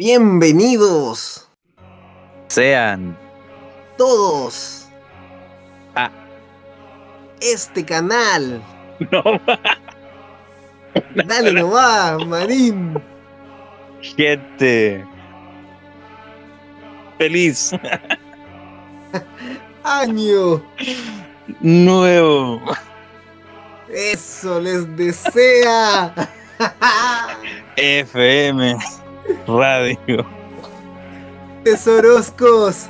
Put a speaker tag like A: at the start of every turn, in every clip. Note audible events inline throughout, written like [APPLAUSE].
A: Bienvenidos
B: Sean.
A: todos
B: Ah.
A: este canal. [LAUGHS]
B: No,
A: Dale nomás, manín.
B: gente. Feliz [LAUGHS]
A: Año.
B: nuevo.
A: Eso les desea. [LAUGHS]
B: FM Radio
A: Tesoroscos.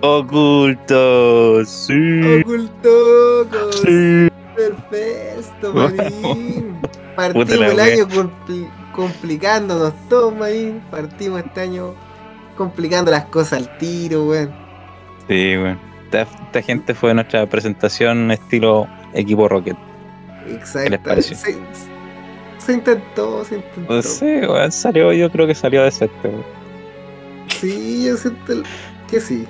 B: Ocultos. Sí.
A: Ocultocos.
B: Sí.
A: Perfecto, manín. [LAUGHS] Partimos el año compli- complicándonos todos, manín. Partimos este año complicando las cosas al tiro, weón.
B: Sí, bueno. Esta, esta gente fue nuestra presentación estilo equipo Rocket.
A: Exacto.
B: les pareció?
A: Se, se intentó, se intentó.
B: No sé, weón, salió, yo creo que salió decente. weón.
A: Sí, yo siento que sí.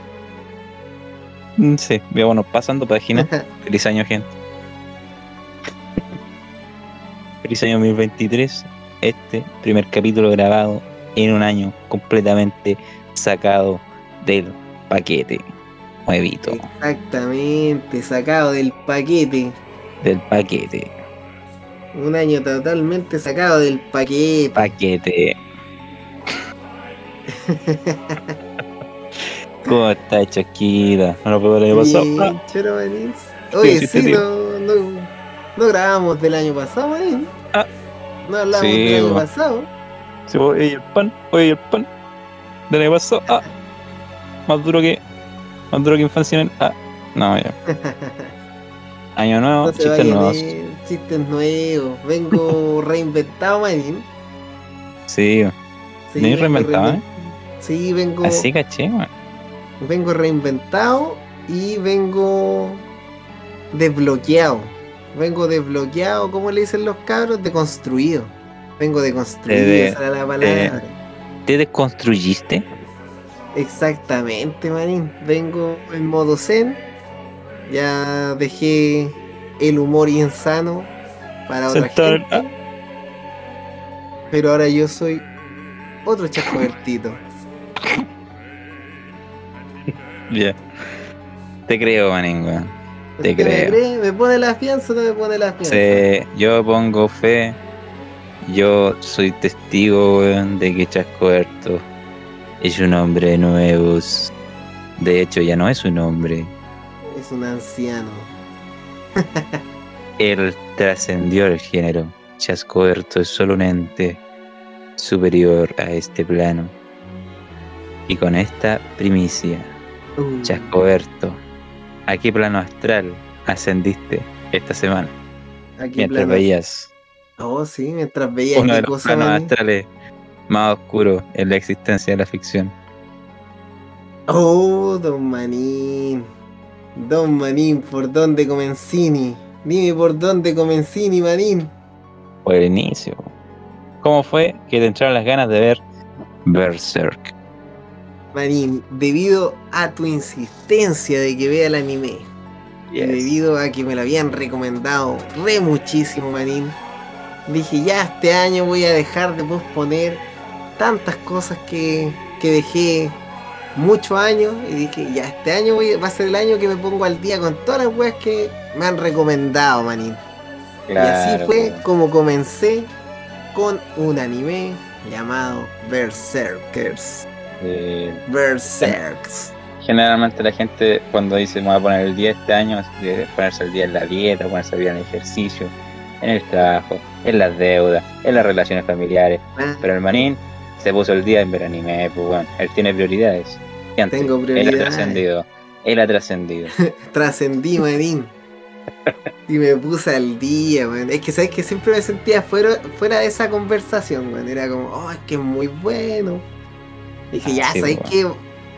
B: Mm, Sí, bueno, pasando página. Feliz año, gente. Feliz año 2023. Este primer capítulo grabado en un año completamente sacado del paquete. Nuevito,
A: Exactamente, sacado del paquete.
B: del paquete.
A: Un año totalmente sacado del paquete.
B: Paquete. ¿Cómo está Chasquita? No lo puedo leer pasado.
A: Manín. Oye, sí, no, no, no grabamos del año pasado, manín.
B: Ah.
A: No hablamos
B: Sí,
A: del año pasado.
B: Sí, oye, el pan, oye, el pan. Del año pasado. Ah, más duro que. Más duro que infancia en el. Ah, no, ya. [LAUGHS] Año nuevo,
A: No
B: chistes nuevos.
A: Eh, chistes nuevos. Vengo [LAUGHS] reinventado, manín.
B: Sí,
A: Sí,
B: ¿Venís
A: vengo
B: reinventado,
A: reinven- Sí, vengo,
B: así caché, weón.
A: vengo reinventado y vengo desbloqueado. Vengo desbloqueado, ¿cómo le dicen los cabros? Deconstruido. Vengo deconstruido,
B: De-
A: esa era la palabra.
B: ¿Te desconstruyiste?
A: Exactamente, manín. Vengo en modo zen. Ya dejé el humor insano para otra
B: Sentar-
A: gente. Pero ahora yo soy otro chascobertito.
B: Ya. Te creo, weón. Te
A: ¿Usted me
B: creo.
A: cree? ¿Me pone la fianza o no me pone la fianza?
B: Sí, yo pongo fe. Yo soy testigo, weón, de que Chascoberto es un hombre nuevo. De hecho, ya no es un hombre.
A: Es un anciano. [LAUGHS]
B: Él trascendió el género. Chascoberto es solo un ente superior a este plano. Y con esta primicia,
A: Uh,
B: Chascoberto, ¿a qué plano astral ascendiste esta semana?
A: aquí
B: Mientras
A: plano-
B: veías
A: Oh, sí, mientras veía
B: uno de los planos astrales más oscuros en la existencia de la ficción.
A: Oh, Don Manín. Don Manín, ¿por dónde Comenzini? Dime por dónde Comenzini, Manín.
B: Por el inicio. ¿Cómo fue que te entraron las ganas de ver Berserk?
A: Manín, debido a tu insistencia de que vea el anime, y debido a que me lo habían recomendado re muchísimo, Manín, dije ya este año voy a dejar de posponer tantas cosas que, que dejé muchos años y dije ya este año voy, va a ser el año que me pongo al día con todas las weas que me han recomendado, Manín. Y así fue como comencé con un anime llamado Berserkers.
B: Eh,
A: Berserks.
B: generalmente la gente cuando dice me voy a poner el día este año, de ponerse el día en la dieta, ponerse el día en el ejercicio, en el trabajo, en las deudas, en las relaciones familiares.
A: Ah,
B: Pero el manín se puso el día en ver anime, pues bueno, él tiene prioridades.
A: Tengo
B: Él ha trascendido. Él ha trascendido. [LAUGHS]
A: Trascendí, manín. [LAUGHS] Y me puse al día, man. Es que sabes que siempre me sentía fuera, fuera de esa conversación, man. Era como, oh, es que es muy bueno. dije, ya,
B: Ah, sí,
A: ¿sabes qué?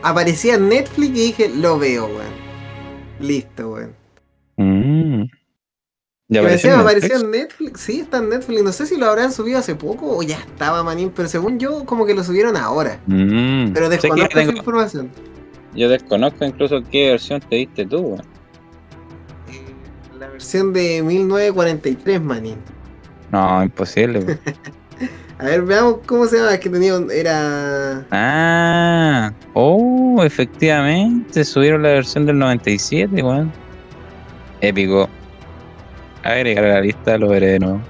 A: Aparecía en Netflix y dije, lo veo, weón. Listo, weón.
B: Mm. ¿Ya apareció
A: decía,
B: en
A: apareció
B: Netflix?
A: en Netflix. Sí, está en Netflix. No sé si lo habrán subido hace poco o ya estaba, manín. Pero según yo, como que lo subieron ahora.
B: Mm.
A: Pero desconozco esa
B: tengo-
A: información.
B: Yo desconozco incluso qué versión te diste tú, weón.
A: Eh, La versión de 1943, manín.
B: No, imposible. weón. [LAUGHS]
A: A ver, veamos cómo se llama. Que tenía. un- Era.
B: Ah, oh, efectivamente, subieron la versión del 97, weón. Épico. Agregar a la lista, lo veré de nuevo.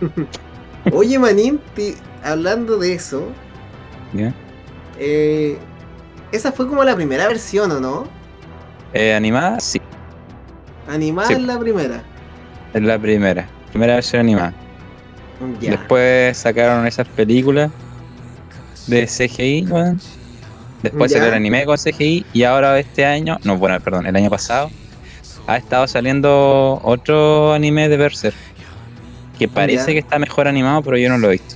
B: [LAUGHS]
A: Oye, Manín, hablando de eso.
B: ¿Ya?
A: eh, esa fue como la primera versión, ¿o no?
B: Eh, animada, sí,
A: Animada
B: Sí.
A: es la primera.
B: es la primera. Primera versión animada.
A: Ya.
B: Después sacaron esas películas de CGI, weón. Después
A: Ya.
B: sacaron anime con CGI y ahora este año, no, bueno, perdón, el año pasado ha estado saliendo otro anime de Berserk que parece
A: Ya.
B: que está mejor animado, pero yo no lo he visto.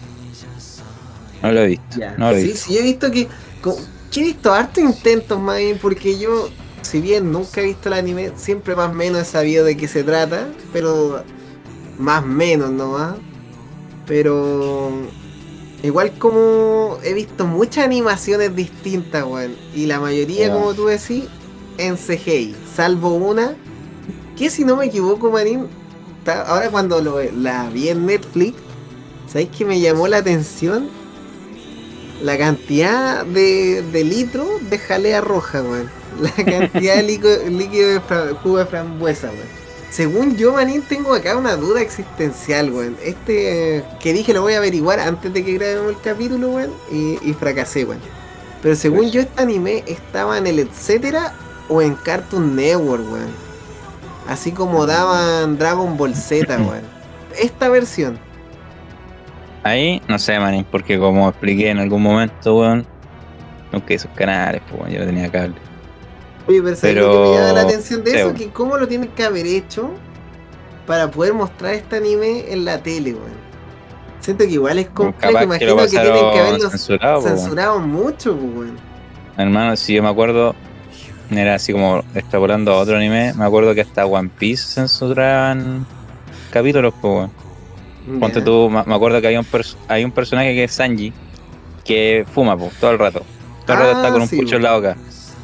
B: No lo he visto.
A: Ya.
B: No lo he
A: sí,
B: visto.
A: sí, he visto que. he visto hartos intentos, más bien, porque yo, si bien nunca he visto el anime, siempre más o menos he sabido de qué se trata, pero más o menos nomás. Pero igual como he visto muchas animaciones distintas, weón, y la mayoría, como tú decís, en CGI, salvo una, que si no me equivoco, Marín, ahora cuando lo, la vi en Netflix, ¿sabéis que me llamó la atención? La cantidad de, de litros de jalea roja, weón. La [LAUGHS] cantidad de líquido, líquido de fra- jugo de frambuesa, weón. Según yo, Manín, tengo acá una duda existencial, weón. Este eh, que dije lo voy a averiguar antes de que grabemos el capítulo, weón. Y, y fracasé, weón. Pero según
B: Pues.
A: yo, este anime estaba en el etcétera o en Cartoon Network, weón. Así como daban Dragon Ball Z, [LAUGHS] weón. Esta versión.
B: Ahí, no sé, manín, porque como expliqué en algún momento, weón, nunca esos canales, pues weón, yo no tenía cable.
A: Oye, pero ¿sabes
B: Pero-
A: lo que me llama la atención de
B: sí,
A: eso?
B: weón.
A: Que cómo lo tienen que haber hecho para poder mostrar este anime en la tele, weón. Siento que igual es complejo,
B: Capaz que
A: imagino que, tienen que haberlo
B: censurado, pues,
A: censurado mucho, pues, weón.
B: Hermano, si yo me acuerdo, era así como extrapolando a otro anime, me acuerdo que hasta One Piece censuraban capítulos, pues weón. Ponte tú, me acuerdo que hay un, hay un personaje que es Sanji, que fuma, pues, todo el rato. Todo el rato
A: Ah,
B: está con un
A: sí,
B: pucho en la boca.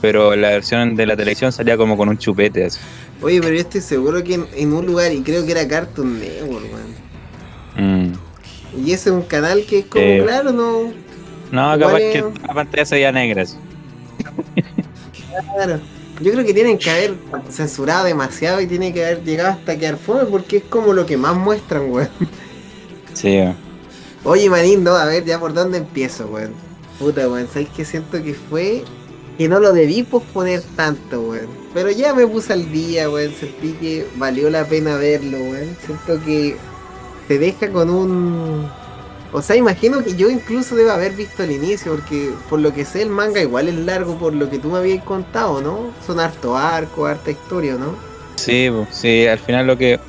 B: Pero en la versión de la televisión salía como con un chupete así.
A: Oye, pero yo estoy seguro que en, en un lugar, y creo que era Cartoon Network, weón.
B: Mm.
A: Y ese es un canal que es como,
B: Eh,
A: claro, no.
B: No, capaz
A: es-
B: que la pantalla se veía negra. así. [LAUGHS]
A: Claro. Yo creo que tienen que haber censurado demasiado y tiene que haber llegado hasta quedar fome porque es como lo que más muestran, weón.
B: Sí, weón.
A: Oye, Manín, no, a ver, ya por dónde empiezo, weón. Puta, weón, ¿sabes qué siento que fue? Que no lo debí posponer tanto, weón. Pero ya me puse al día, weón. Sentí que valió la pena verlo, weón. Siento que te deja con un... O sea, imagino que yo incluso debo haber visto el inicio, porque por lo que sé el manga igual es largo por lo que tú me habías contado, ¿no? Son harto arco, harta historia, ¿no?
B: Sí, po, sí, al final lo que.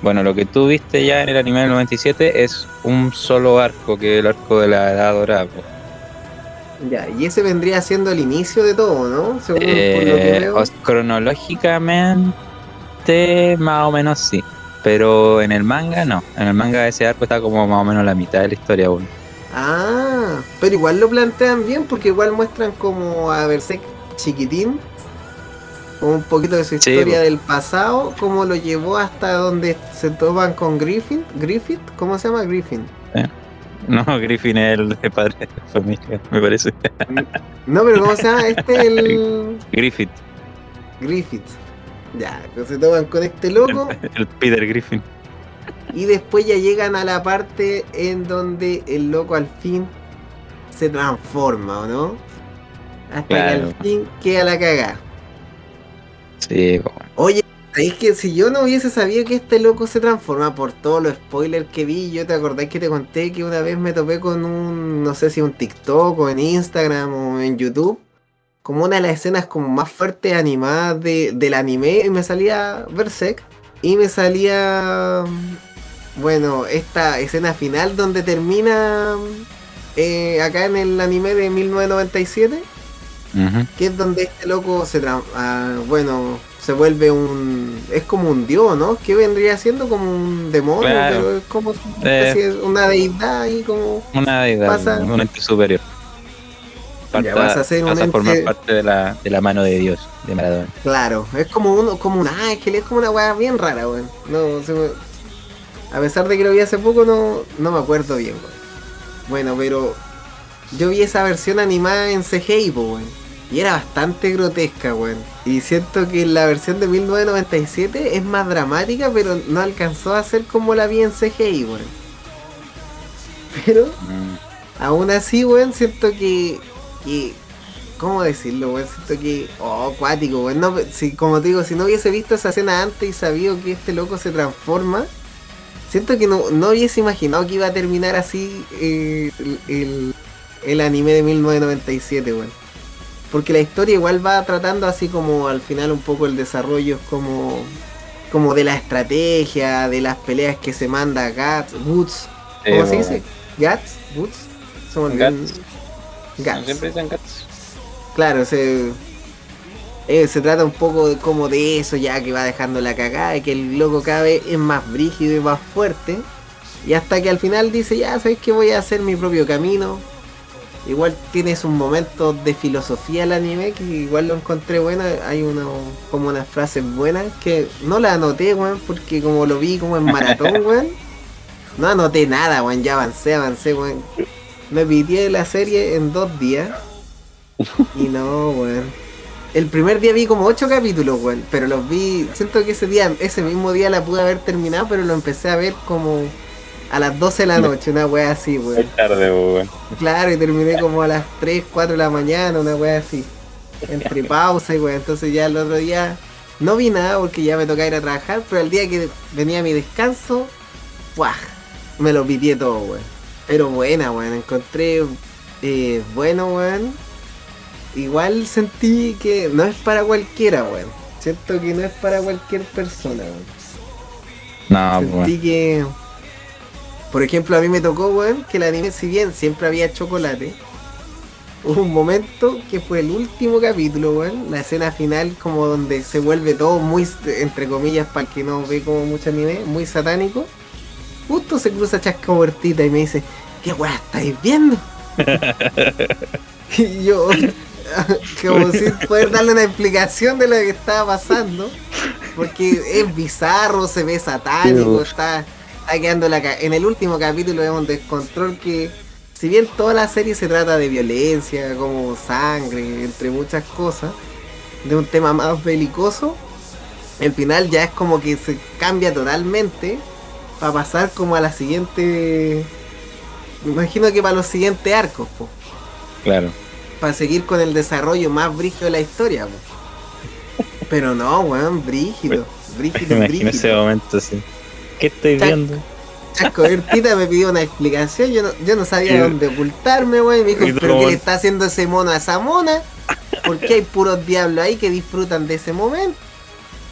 B: Bueno, lo que tú viste ya en el anime del 97 es un solo arco, que es el arco de la Edad Dorada. po.
A: Ya, y ese vendría siendo el inicio de todo, ¿no? Según por lo que
B: Eh,
A: veo.
B: cronológicamente, más o menos sí. Pero en el manga no. En el manga ese arco está como más o menos la mitad de la historia aún.
A: Ah, pero igual lo plantean bien porque igual muestran como a Berserk chiquitín, como un poquito de su
B: Sí,
A: historia del pasado, cómo lo llevó hasta donde se toman con Griffin, Griffith, ¿cómo se llama Griffin?
B: No, [LAUGHS] Griffin es el de padre de familia, me parece.
A: No, pero ¿cómo se llama? Este el [LAUGHS]
B: Griffith,
A: Griffith. Ya, que se toman con este loco
B: el Peter Griffin.
A: y después ya llegan a la parte en donde el loco al fin se transforma, ¿o no? Hasta que al fin queda la cagada.
B: Sí, po.
A: Oye, es que si yo no hubiese sabido que este loco se transforma por todos los spoilers que vi, yo te acordás que te conté que una vez me topé con un, no sé si un TikTok o en Instagram o en YouTube, como una de las escenas como más fuertes animadas de, del anime y me salía Berserk y me salía, bueno, esta escena final donde termina eh, acá en el anime de 1997
B: Ujú.
A: que es donde este loco se ah, bueno se vuelve un es como un dios ¿no? que vendría siendo como un demonio
B: Claro.
A: pero es como
B: Eh.
A: una deidad y como
B: Una deidad,
A: Pasa-
B: un ente superior.
A: Ya vas a ser un
B: pasa a formar
A: ente-
B: parte de la, de la mano de Dios, de Maradona.
A: claro es como uno como un ángel es como una weá bien rara weón no se me- a pesar de que lo vi hace poco no no me acuerdo bien weón Bueno, pero yo vi esa versión animada en CGI, weón. Y era bastante grotesca, weón. Y siento que la versión de 1997 es más dramática, pero no alcanzó a ser como la vi en CGI, weón. Pero,
B: Mm.
A: aún así, weón, siento que, que ¿Cómo decirlo, weón? Siento que. Oh, cuático, weón. No, si, como te digo, si no hubiese visto esa escena antes y sabido que este loco se transforma, siento que no, no hubiese imaginado que iba a terminar así eh, el, el, el anime de 1997, weón. Porque la historia igual va tratando así como al final un poco el desarrollo es como. como de la estrategia, de las peleas que se manda Guts, Woods. ¿Cómo
B: Eh,
A: se dice? Guts, olvidó el-
B: Guts.
A: Guts.
B: Siempre dicen Guts.
A: Claro, se, eh, se trata un poco de, como de eso ya que va dejando la cagada y que el loco cada vez es más brígido y más fuerte. Y hasta que al final dice, ya sabes que voy a hacer mi propio camino. Igual tiene sus momentos de filosofía el anime que igual lo encontré bueno. Hay uno, como unas frases buenas que no las anoté, weón, porque como lo vi como en maratón, [LAUGHS] weón. No anoté nada, weón, ya avancé, avancé, weón. Me pitié la serie en dos días. [LAUGHS] Y no, weón. El primer día vi como ocho capítulos, weón. Pero los vi. Siento que ese día, ese mismo día la pude haber terminado, pero lo empecé a ver como a las 12 de la noche, una wea así,
B: Muy
A: weón.
B: tarde, weón.
A: Claro, y terminé como a las 3, 4 de la mañana, una wea así. Entre [LAUGHS] pausa y weón. Entonces ya el otro día no vi nada porque ya me tocaba ir a trabajar, pero el día que venía mi descanso, ¡buah! Me lo pitié todo, weón. Pero buena, weón. Encontré eh, bueno, weón. Igual sentí que no es para cualquiera, weón. Siento que no es para cualquier persona, weón.
B: No,
A: Sentí
B: weón.
A: que, por ejemplo, a mí me tocó, weón, que el anime, si bien siempre había chocolate, hubo un momento que fue el último capítulo, weón, la escena final, como donde se vuelve todo muy, entre comillas, para el que no ve como mucho anime, muy satánico. Justo se cruza Chasca Huertita y me dice, ¿qué weá estáis viendo? [LAUGHS] y yo, [LAUGHS] como sin poder darle una explicación de lo que estaba pasando, porque es bizarro, se ve satánico, está, está quedando la En el último capítulo vemos un descontrol que, si bien toda la serie se trata de violencia, como sangre, entre muchas cosas, de un tema más belicoso, el final ya es como que se cambia totalmente para pasar como a la siguiente. Me imagino que para los siguientes arcos, po,
B: Claro.
A: para seguir con el desarrollo más brígido de la historia. po. Pero no, weón, brígido, [LAUGHS]
B: Me
A: brígido,
B: imagino ese
A: brígido.
B: momento así. ¿Qué estoy
A: Chac.
B: viendo?
A: Chasco Bertita me pidió una explicación, yo no, yo no sabía dónde ocultarme, weón. Me dijo, ¿pero qué le está haciendo ese mono a esa mona? Porque hay puros diablos ahí que disfrutan de ese momento.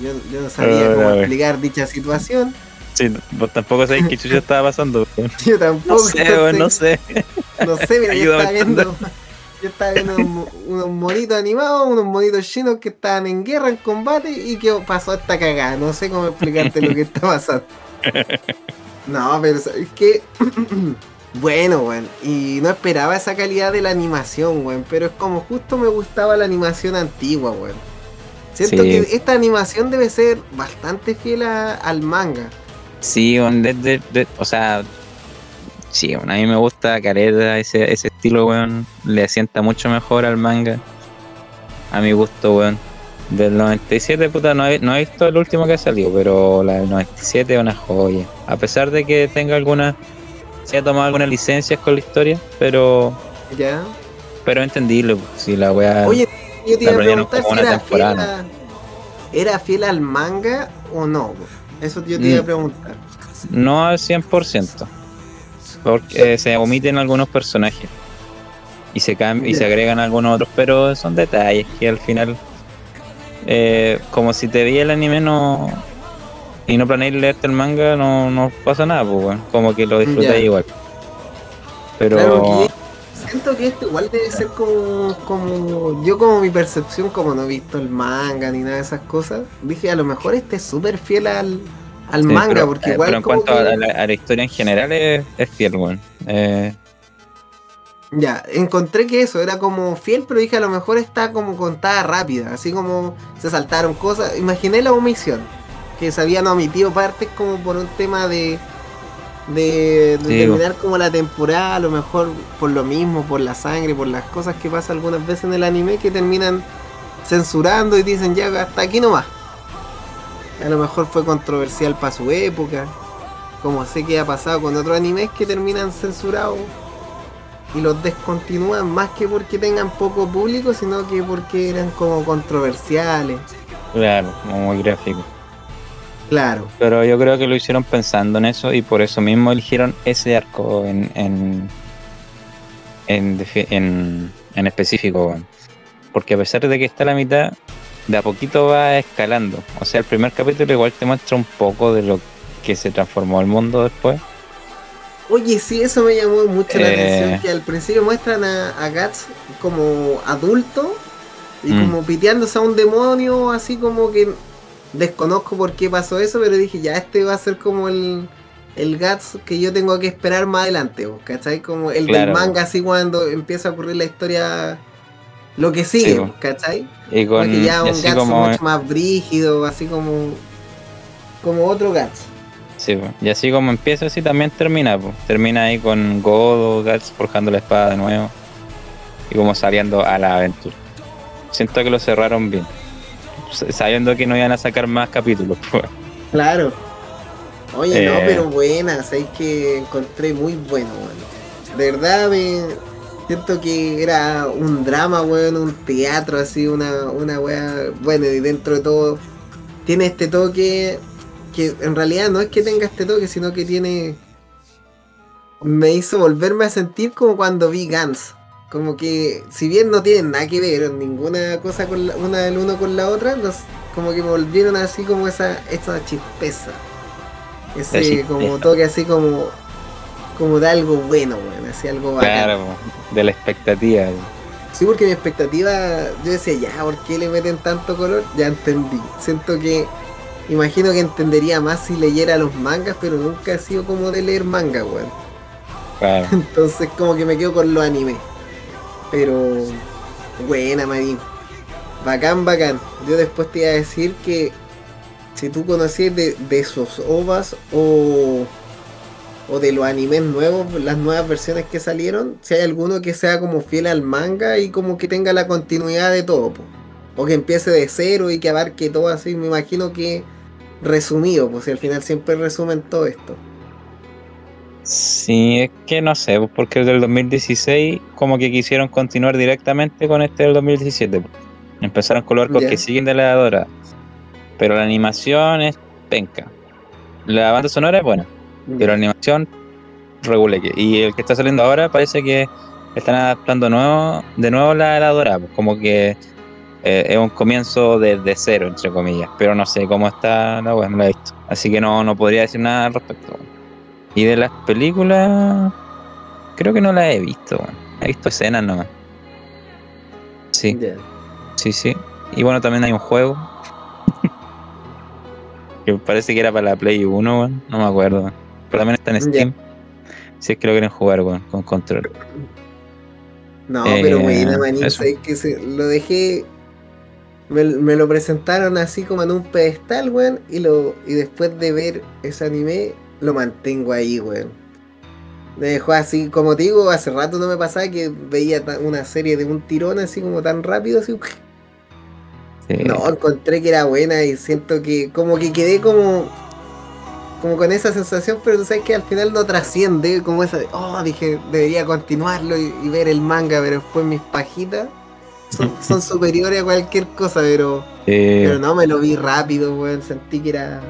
A: Yo, yo no sabía cómo explicar dicha situación.
B: Sí, vos tampoco sabés qué chucha estaba pasando. [LAUGHS]
A: Yo
B: No
A: tampoco
B: sé, weón, no sé.
A: No sé, mira, yo estaba viendo. Yo estaba viendo unos, mo- unos monitos animados, unos monitos chinos que estaban en guerra, en combate, y que pasó esta cagada. No sé cómo explicarte lo que está pasando. [LAUGHS] No, pero es que. [CLEARS THROAT] bueno, weón. Y no esperaba esa calidad de la animación, weón. Pero es como justo me gustaba la animación antigua, weón. Siento
B: Sí.
A: que esta animación debe ser bastante fiel a- al manga.
B: Sí, weón, de- de- de- o sea, sí, a mí me gusta Careta, ese, ese estilo, weón, le asienta mucho mejor al manga. A mi gusto, weón. Del 97, puta, no he, no he visto el último que ha salido, pero la del 97 es una joya. A pesar de que tenga alguna, se ha tomado algunas licencias con la historia, pero,
A: ¿Ya?
B: pero entendible, si la weá...
A: Oye, yo te iba a preguntar si era fiel, a- ¿era fiel al manga o no. weón? Eso yo te
B: Mm.
A: iba a preguntar.
B: No al 100%, porque eh, se omiten algunos personajes y se cam- y se agregan algunos otros, pero son detalles que al final, eh, como si te vi el anime no y no planeas leerte el manga, no, no pasa nada, pues, weón. como que lo disfrutas
A: Ya.
B: igual. Pero
A: Claro, siento que esto igual debe ser como, como. Yo, como mi percepción, como no he visto el manga ni nada de esas cosas, dije a lo mejor este es súper fiel al, al
B: sí,
A: manga,
B: pero,
A: porque
B: eh,
A: igual.
B: pero en
A: como
B: cuanto a
A: que-
B: la, a la historia en general es, es fiel, weón. Eh,
A: Ya, encontré que eso era como fiel, pero dije a lo mejor está como contada rápida, así como se saltaron cosas. Imaginé la omisión, que se habían omitido partes como por un tema de, de, de
B: Sí,
A: terminar como la temporada, a lo mejor por lo mismo, por la sangre, por las cosas que pasan algunas veces en el anime que terminan censurando y dicen ya hasta aquí nomás. A lo mejor fue controversial para su época, como sé que ha pasado con otros animes que terminan censurados y los descontinúan más que porque tengan poco público, sino que porque eran como controversiales.
B: Claro, como muy gráfico.
A: Claro,
B: Pero yo creo que lo hicieron pensando en eso y por eso mismo eligieron ese arco en en, en, en, en específico. Porque a pesar de que está a la mitad, de a poquito va escalando. O sea, el primer capítulo igual te muestra un poco de lo que se transformó el mundo después.
A: Oye, sí, eso me llamó mucho la
B: Eh.
A: atención, que al principio muestran a, a Guts como adulto y
B: Mm.
A: como piteándose a un demonio, así como que desconozco por qué pasó eso, pero dije, ya este va a ser como el, el Guts que yo tengo que esperar más adelante, ¿vos ¿cachai? Como el del manga, así cuando empieza a ocurrir la historia, lo que sigue,
B: Sí,
A: ¿vos ¿cachai?
B: Y con
A: Porque ya un Guts
B: como
A: mucho más brígido, así como, como otro Guts.
B: sí, y así como empieza así también termina, termina ahí con Godo, Guts forjando la espada de nuevo y como saliendo a la aventura. Siento que lo cerraron bien, sabiendo que no iban a sacar más capítulos. [LAUGHS] pues.
A: Claro. Oye, no,
B: Eh.
A: pero buena, sabéis que encontré muy bueno, weón. De verdad me siento que era un drama, weón, un teatro así, una, una wea, bueno, y dentro de todo tiene este toque que en realidad no es que tenga este toque, sino que tiene me hizo volverme a sentir como cuando vi Gans. Como que, si bien no tienen nada que ver ninguna cosa con la- una del uno con la otra, los, como que me volvieron así como esa, esa chispeza. Ese
B: chispeza.
A: como toque así como, como de algo bueno, weón, así algo.
B: Claro, de la expectativa.
A: Sí, porque mi expectativa, yo decía, ya, ¿por qué le meten tanto color? Ya entendí. Siento que, imagino que entendería más si leyera los mangas, pero nunca he sido como de leer manga, weón.
B: Claro. [LAUGHS]
A: Entonces como que me quedo con los animes. Pero buena Marín. Bacán, bacán. Yo después te iba a decir que si tú conocías de, de esos ovas o, o de los animes nuevos, las nuevas versiones que salieron, si hay alguno que sea como fiel al manga y como que tenga la continuidad de todo. po. O que empiece de cero y que abarque todo así, me imagino que resumido, pues al final siempre resumen todo esto.
B: Sí, es que no sé, porque el del 2016 como que quisieron continuar directamente con este del 2017. pues. Empezaron con los arcos
A: Ya.
B: que siguen de la Dora. Pero la animación es penca. La banda sonora es buena, pero la animación reguleque. Y el que está saliendo ahora parece que están adaptando nuevo, de nuevo la, la Dora. pues, Como que eh, es un comienzo desde cero, entre comillas. Pero no sé cómo está la web, no la he visto. Así que no, no podría decir nada al respecto. Y de las películas, creo que no las he visto. weón. He visto escenas nomás. Sí,
A: Ya.
B: sí, sí. Y bueno, también hay un juego. [LAUGHS] que parece que era para la Play 1, weón. No me acuerdo. weón. Pero también está en. Steam. Si es que lo quieren jugar, weón, con control.
A: No,
B: Eh,
A: pero buena, es que se- lo dejé. Me, me lo presentaron así como en un pedestal, weón, y lo y después de ver ese anime, lo mantengo ahí, weón. Me dejó así, como te digo, hace rato no me pasaba que veía una serie de un tirón así como tan rápido, así.
B: Sí.
A: No, encontré que era buena y siento que como que quedé como como con esa sensación, pero tú sabes que al final no trasciende, como esa de, oh, dije, debería continuarlo y, y ver el manga, pero después mis pajitas son, [LAUGHS] son superiores a cualquier cosa, pero, pero no, me lo vi rápido, weón, sentí que era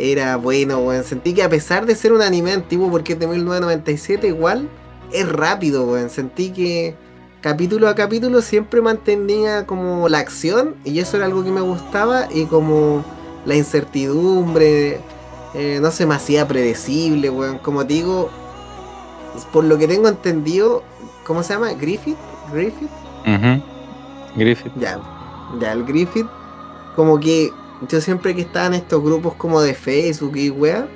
A: era bueno, weón, sentí que a pesar de ser un anime antiguo, porque es de 1997, igual es rápido, weón, sentí que capítulo a capítulo siempre mantenía como la acción y eso era algo que me gustaba y como la incertidumbre, eh, no se me hacía predecible, weón. Como te digo, por lo que tengo entendido, ¿cómo se llama? Griffith, Griffith.
B: Griffith.
A: ya, ya el Griffith, como que yo siempre que estaba en estos grupos como de Facebook y weá,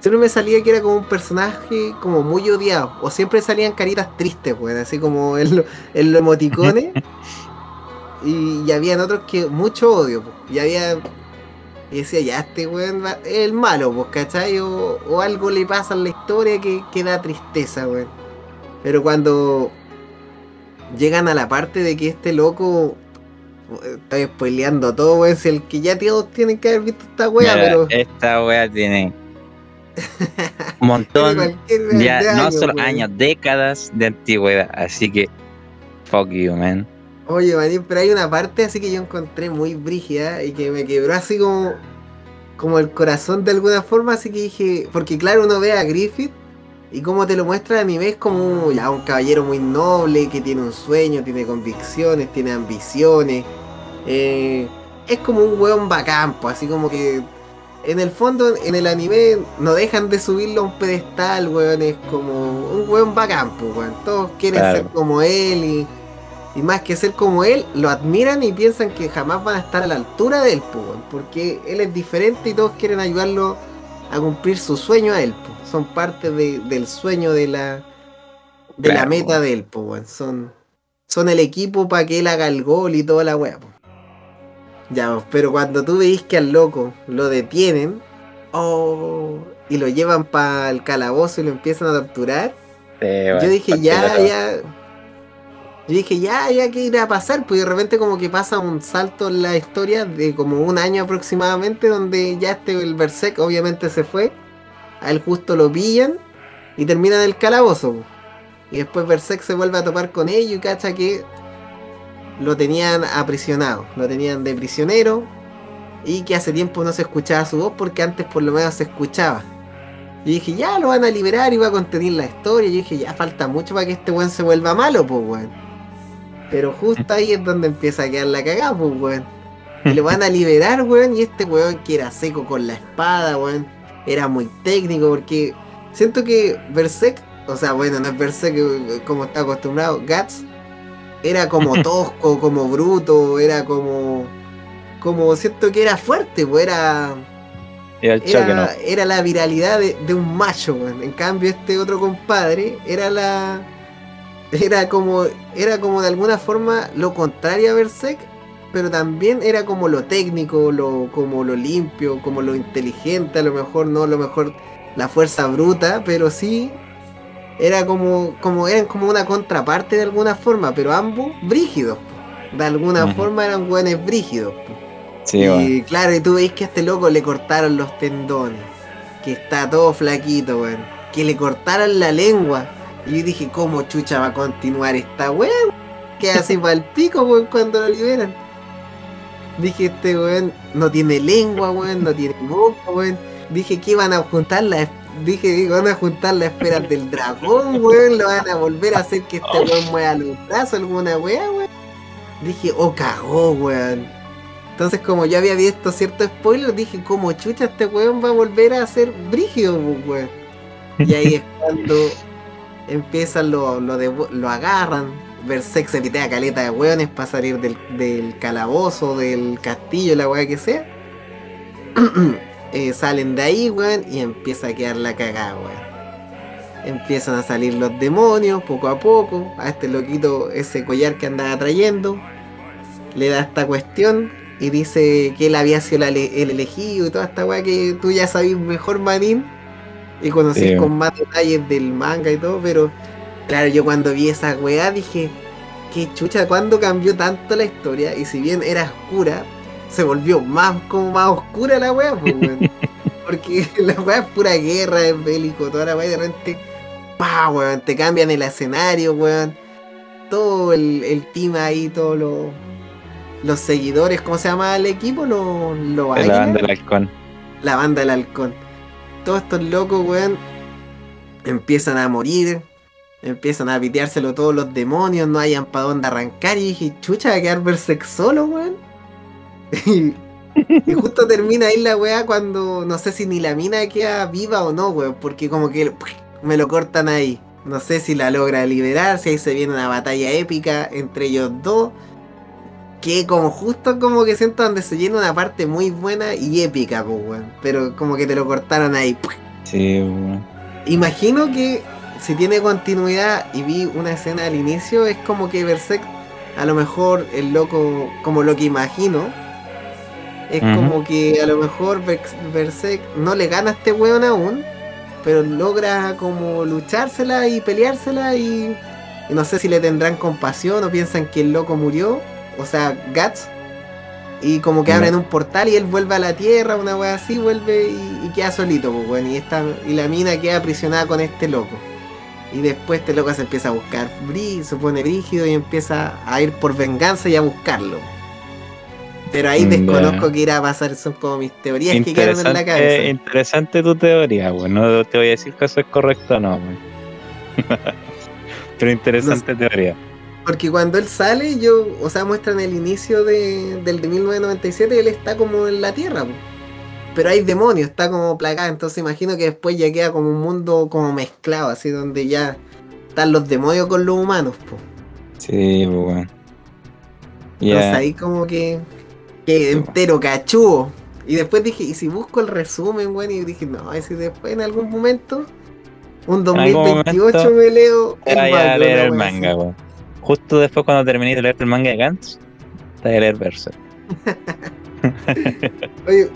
A: siempre me salía que era como un personaje como muy odiado, o siempre salían caritas tristes, weón, así como en, lo- en los emoticones. [LAUGHS] y, y habían otros que mucho odio, po, y había Y decía, ya, este weón es el malo, pues, ¿cachai? O, o algo le pasa en la historia que, que da tristeza, weón. Pero cuando llegan a la parte de que este loco. Estoy spoileando todo, weón. Si el que ya todos tienen que haber visto esta weá, pero.
B: Esta wea tiene [LAUGHS] un montón,
A: weá
B: ya no solo
A: weón.
B: años, décadas de antigüedad. Así que, fuck you, man.
A: Oye, manín, pero hay una parte así que yo encontré muy brígida y que me quebró así como, como el corazón de alguna forma, así que dije, porque claro, uno ve a Griffith y como te lo muestra a anime es como ya un caballero muy noble, que tiene un sueño, tiene convicciones, tiene ambiciones, eh, es como un weón bacán, pues, así como que en el fondo en el anime no dejan de subirlo a un pedestal, weón, es como un weón bacán, pues, weón, todos quieren
B: Claro.
A: ser como él y... Y más que ser como él, lo admiran y piensan que jamás van a estar a la altura de él, po, weón, porque él es diferente y todos quieren ayudarlo a cumplir su sueño a él. po. Son parte de- del sueño de la de la meta
B: weón.
A: de él, po, weón. Son, son el equipo para que él haga el gol y toda la weá. Ya, pero cuando tú veis que al loco lo detienen oh, y lo llevan para el calabozo y lo empiezan a torturar, yo dije, ya, ya. Yo dije, ya, ya, ¿qué irá a pasar? Pues de repente como que pasa un salto en la historia de como un año aproximadamente, donde ya este, el Berserk obviamente se fue. A él justo lo pillan y termina en el calabozo. Y después Berserk se vuelve a topar con ellos y cacha que lo tenían aprisionado. Lo tenían de prisionero. Y que hace tiempo no se escuchaba su voz porque antes por lo menos se escuchaba. Y dije, ya lo van a liberar y va a contener la historia. Y dije, ya falta mucho para que este weón se vuelva malo, pues weón. Pero justo ahí es donde empieza a quedar la cagada, pues weón. Y lo van a liberar, weón. Y este weón que era seco con la espada, weón. Era muy técnico porque siento que Berserk, o sea, bueno, no es Berserk eh, como está acostumbrado, Guts, era como [LAUGHS] tosco, como bruto, era como. Como siento que era fuerte, pues era.
B: El choque no.
A: Era, era la viralidad de, de un macho, weón. En cambio, este otro compadre era la. Era como. Era como de alguna forma lo contrario a Berserk. Pero también era como lo técnico, lo, como lo limpio, como lo inteligente, a lo mejor no, a lo mejor la fuerza bruta, pero sí era como, como eran como una contraparte de alguna forma, pero ambos brígidos. po. De alguna forma eran buenos brígidos. po.
B: Sí,
A: y claro, y tú veis que a este loco le cortaron los tendones. Que está todo flaquito, weón. Que le cortaron la lengua. Y yo dije, ¿cómo chucha va a continuar esta weón? Que [LAUGHS] para el pico, weón, cuando lo liberan. Dije, este weón no tiene lengua, weón, no tiene boca, weón. Dije que iban a juntar las. Dije, digo, van a juntar las esferas del dragón, [LAUGHS] weón. Lo van a volver a hacer que este weón mueva los brazos, alguna weá, weón. Dije, oh, cagó, weón. Entonces, como yo había visto ciertos spoilers, dije, como chucha, este weón va a volver a ser brígido, weón. Y ahí es [LAUGHS] cuando empiezan lo, lo, de, lo agarran. Berserk se pitea caleta de weones para salir del, del calabozo, del castillo, la weá que sea. [CLEARS THROAT] Eh, salen de ahí, weón, y empieza a quedar la cagada, weón. Empiezan a salir los demonios poco a poco. A este loquito, ese collar que andaba trayendo, le da esta cuestión y dice que él había sido el elegido y toda esta weá que tú ya sabes mejor, Manín. Y conocís
B: Sí.
A: con más detalles del manga y todo, pero claro, yo cuando vi esa weá dije, qué chucha, ¿cuándo cambió tanto la historia? Y si bien era oscura, se volvió más como más oscura la weá, pues, weón. [LAUGHS] Porque [LAUGHS] la weá es pura guerra, es bélico, toda la weá de repente, pa, weón, te cambian el escenario, weón. Todo el, el team ahí, todos los, los seguidores, ¿cómo se llama el equipo? Los, los
B: La banda del halcón.
A: La banda del halcón. Todos estos locos, weón, empiezan a morir. Empiezan a piteárselo todos los demonios, no hayan para dónde arrancar. Y dije, chucha, va a quedar Berserk solo, weón. [LAUGHS] Y, [LAUGHS] y justo termina ahí la weá cuando no sé si ni la mina queda viva o no, weón. Porque como que [LAUGHS] me lo cortan ahí. No sé si la logra liberar, si ahí se viene una batalla épica entre ellos dos. Que como justo como que siento donde se llena una parte muy buena y épica, pues, weón. Pero como que te lo cortaron ahí.
B: Sí, weón.
A: Imagino que si tiene continuidad y vi una escena al inicio, es como que Berserk, a lo mejor el loco, como lo que imagino, es como que a lo mejor Berserk no le gana a este weón aún, pero logra como luchársela y peleársela y, y no sé si le tendrán compasión o piensan que el loco murió, o sea, Guts, y como que abren un portal y él vuelve a la tierra, una wea así, vuelve y, y queda solito, pues y, esta, y la mina queda aprisionada con este loco. Y después este loco se empieza a buscar, se pone brígido y empieza a ir por venganza y a buscarlo. Pero ahí desconozco
B: ya.
A: qué irá a pasar, son como mis teorías que quedaron en la cabeza.
B: interesante tu teoría, weón. No te voy a decir que eso es correcto o no. [LAUGHS] Pero interesante teoría.
A: Porque cuando él sale, yo, o sea, muestran el inicio de, del de 1997 y él está como en la Tierra, po. pero hay demonios, está como plagado, entonces imagino que después ya queda como un mundo como mezclado, así donde ya están los demonios con los humanos, po.
B: Sí, pues, weón.
A: Entonces
B: Ya.
A: ahí como que, que entero cachudo. Y después dije, y si busco el resumen, weón, y dije, no, y si después en algún momento, un
B: En algún
A: 2028
B: momento
A: me leo
B: vaya
A: manga,
B: a leer el manga, weón. Justo después cuando terminé de leer el manga de Gantz, te voy a leer Berserk. [LAUGHS]
A: Oye,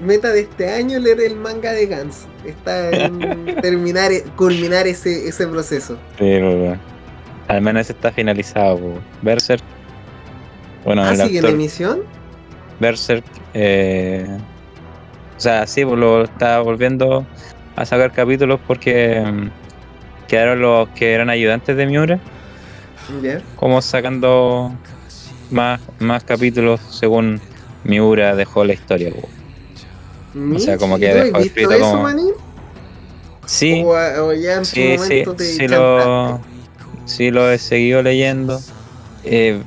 A: meta de este año leer el manga de Gans. Está en [LAUGHS] terminar, culminar ese, ese proceso.
B: Pero, weón. Al menos está finalizado, weón. Berserk. Bueno,
A: ah,
B: el
A: sigue en emisión.
B: Berserk. Eh, o sea, sí, pues lo está volviendo a sacar capítulos porque mm, quedaron los que eran ayudantes de Miura,
A: Ya.
B: como sacando más, más capítulos según Miura dejó la historia. weón. O sea, como que
A: ¿Tú has
B: dejó escrito
A: eso,
B: como-? Sí,
A: O, a- o ya en
B: sí, sí, sí lo, sí lo he seguido leyendo. Eh,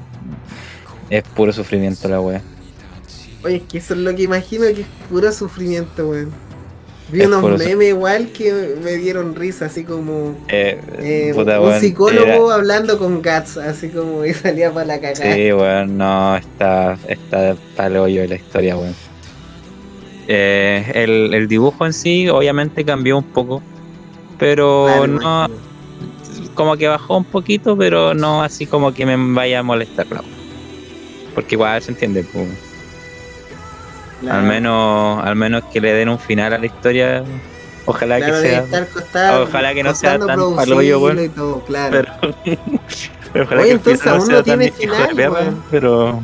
B: es puro sufrimiento la wea.
A: Oye, es que eso es lo que imagino que es puro sufrimiento, weón. Vi
B: Es
A: unos memes igual que me dieron risa, así como
B: Eh,
A: eh,
B: puta,
A: un psicólogo hablando con Guts, así como y salía para la cagada.
B: Sí, weón, no, está, está para el hoyo de la historia, weón. Eh, el, el dibujo en sí, obviamente cambió un poco, pero
A: Claro,
B: no, como que bajó un poquito, pero no así como que me vaya a molestar, weón. Porque igual se entiende, pues.
A: Claro.
B: Al menos, al menos que le den un final a la historia. Ojalá
A: Claro,
B: que sea.
A: costado-
B: ojalá que no sea tan paloyo, weón.
A: y todo, claro.
B: Pero, [LAUGHS] ojalá
A: Oye,
B: que
A: entonces aún no tiene final,
B: perra,
A: weón.
B: Pero.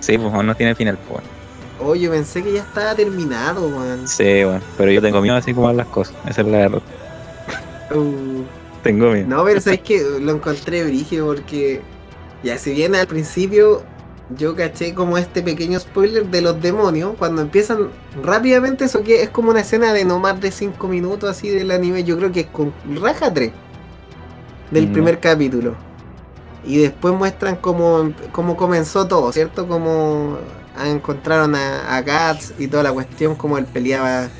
B: Sí, pues aún no tiene final, pues.
A: Oye, pensé que ya estaba terminado, weón.
B: Sí, bueno, pero yo tengo miedo así como van las cosas. Esa es la verdad.
A: Uh,
B: Tengo miedo.
A: no, pero sabes que lo encontré brígido porque ya si bien al principio yo caché como este pequeño spoiler de los demonios, cuando empiezan rápidamente eso que es como una escena de no más de 5 minutos así del anime, yo creo que es con raja 3 del
B: Mm.
A: primer capítulo. Y después muestran cómo, cómo comenzó todo, ¿cierto? Como encontraron a, a Guts y toda la cuestión, como él peleaba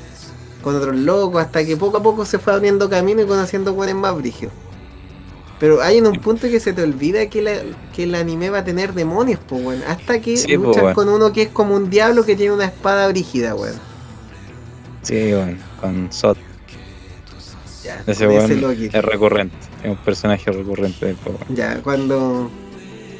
A: con otros locos, hasta que poco a poco se fue abriendo camino y conociendo cuáles más brígidos. Pero hay en un punto que se te olvida que, la- que el anime va a tener demonios, pues, weón. Hasta que
B: Sí, po,
A: luchan
B: weón.
A: con uno que es como un diablo que tiene una espada brígida, weón.
B: Sí, bueno, con Sot.
A: Ya,
B: Ese weón es recurrente. Es un personaje recurrente del juego.
A: Ya, cuando.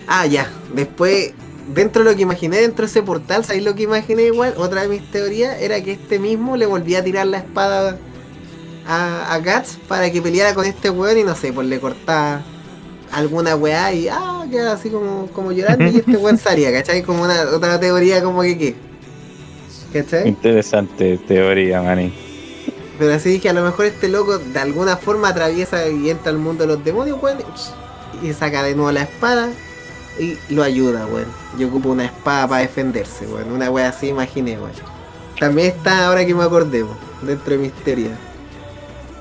A: Ah, ya. Después, dentro de lo que imaginé, dentro de ese portal, ¿sabéis lo que imaginé igual? Otra de mis teorías era que este mismo le volvía a tirar la espada a, a Guts para que peleara con este weón y no sé, pues le cortaba alguna weá y ah, queda así como, como llorando y este weón salía, ¿cachai? Como una otra teoría como que qué. ¿Cachai?
B: Interesante teoría, maní.
A: Pero así dije, a lo mejor este loco de alguna forma atraviesa y entra al mundo de los demonios, weón, y saca de nuevo la espada y lo ayuda, weón. Yo ocupo una espada para defenderse, weón. Una wea así imaginé, weón. También está, ahora que me acordé, weón, dentro de mis teorías.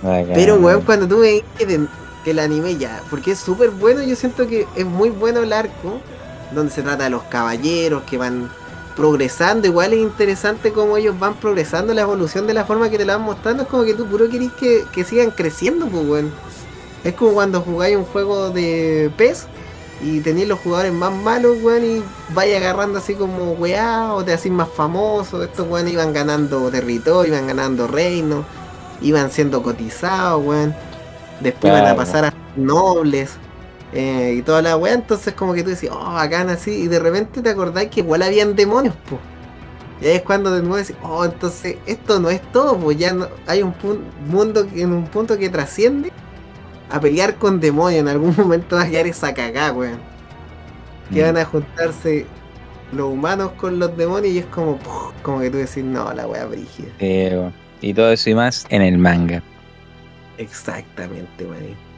A: Pero, weón, cuando tú dices que, que el anime ya, porque es súper bueno, yo siento que es muy bueno el arco, donde se trata de los caballeros que van progresando, igual es interesante cómo ellos van progresando, la evolución de la forma que te la van mostrando, es como que tú puro querís que, que sigan creciendo, pues, weón. Es como cuando jugáis un juego de PES y tenéis los jugadores más malos, weón, y vais agarrando así como weá, o te hacís más famoso, estos weones iban ganando territorio, iban ganando reino, iban siendo cotizados, weón. Después iban a
B: Claro.
A: pasar a nobles eh, y toda la weá, entonces como que tú decís, oh, bacán así, y de repente te acordás que igual habían demonios, po. Y ahí es cuando de nuevo decís, oh, entonces esto no es todo, pues ya no, hay un mundo que- en un punto que trasciende a pelear con demonios. En algún [LAUGHS] momento va a quedar esa cagada, weón. Que
B: Mm.
A: van a juntarse los humanos con los demonios y es como, puf, como que tú decís, no, la wea brígida.
B: Eh, bueno, y todo eso y más en el manga.
A: Exactamente, weón.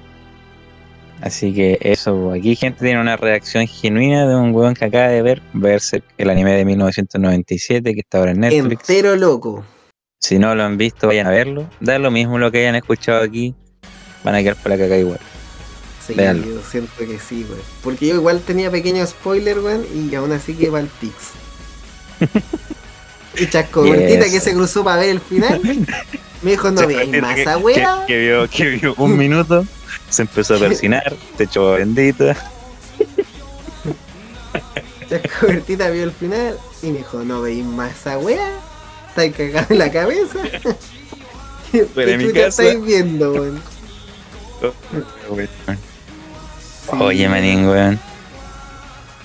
B: Así que eso, aquí gente tiene una reacción genuina de un weón que acaba de ver Berserk, el anime de 1997 que está ahora en Netflix.
A: Entero loco.
B: Si no lo han visto, vayan a verlo. Da lo mismo lo que hayan escuchado aquí, van a quedar por la caca igual.
A: Sí,
B: Véanlo.
A: yo siento que sí, weón. Porque yo igual tenía pequeño spoiler, weón, y aún así que va el Pix. [LAUGHS] y Chasco
B: Yes.
A: Cortita que se cruzó para ver el final, me dijo, no [LAUGHS] veáis más esa
B: que, que vio, que vio un [LAUGHS] minuto, se empezó a persinar, te echó bendita.
A: Chasco Cortita vio el final y me dijo, no veáis más weá. Estáis cagados en la cabeza. [LAUGHS] ¿Qué
B: mi
A: chucha
B: casa.
A: estáis viendo, weón? Sí.
B: Oye, manín, weón.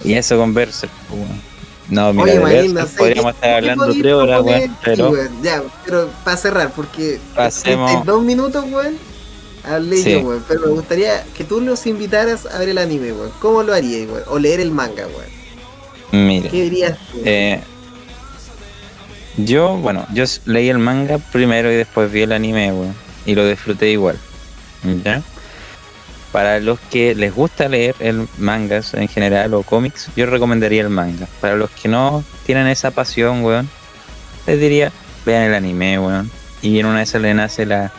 B: Y eso con Berserk, weón. No, mira,
A: Oye,
B: de
A: Marín, no
B: Berserk
A: sé.
B: podríamos
A: ¿qué-
B: estar hablando tres horas, weón, pero
A: Ya, pero para cerrar, porque
B: Pasemos-
A: dos minutos, weón, hablé
B: Sí.
A: yo, weón. Pero me gustaría que tú los invitaras a ver el anime, weón. ¿Cómo lo harías, weón? O leer el manga, weón.
B: mira.
A: ¿Qué dirías tú?
B: Eh, yo, bueno, yo leí el manga primero y después vi el anime, weón. Y lo disfruté igual. ¿Ya? Para los que les gusta leer el mangas en general o cómics, yo recomendaría el manga. Para los que no tienen esa pasión, weón, les diría, vean el anime, weón. Y en una de esas le nace la,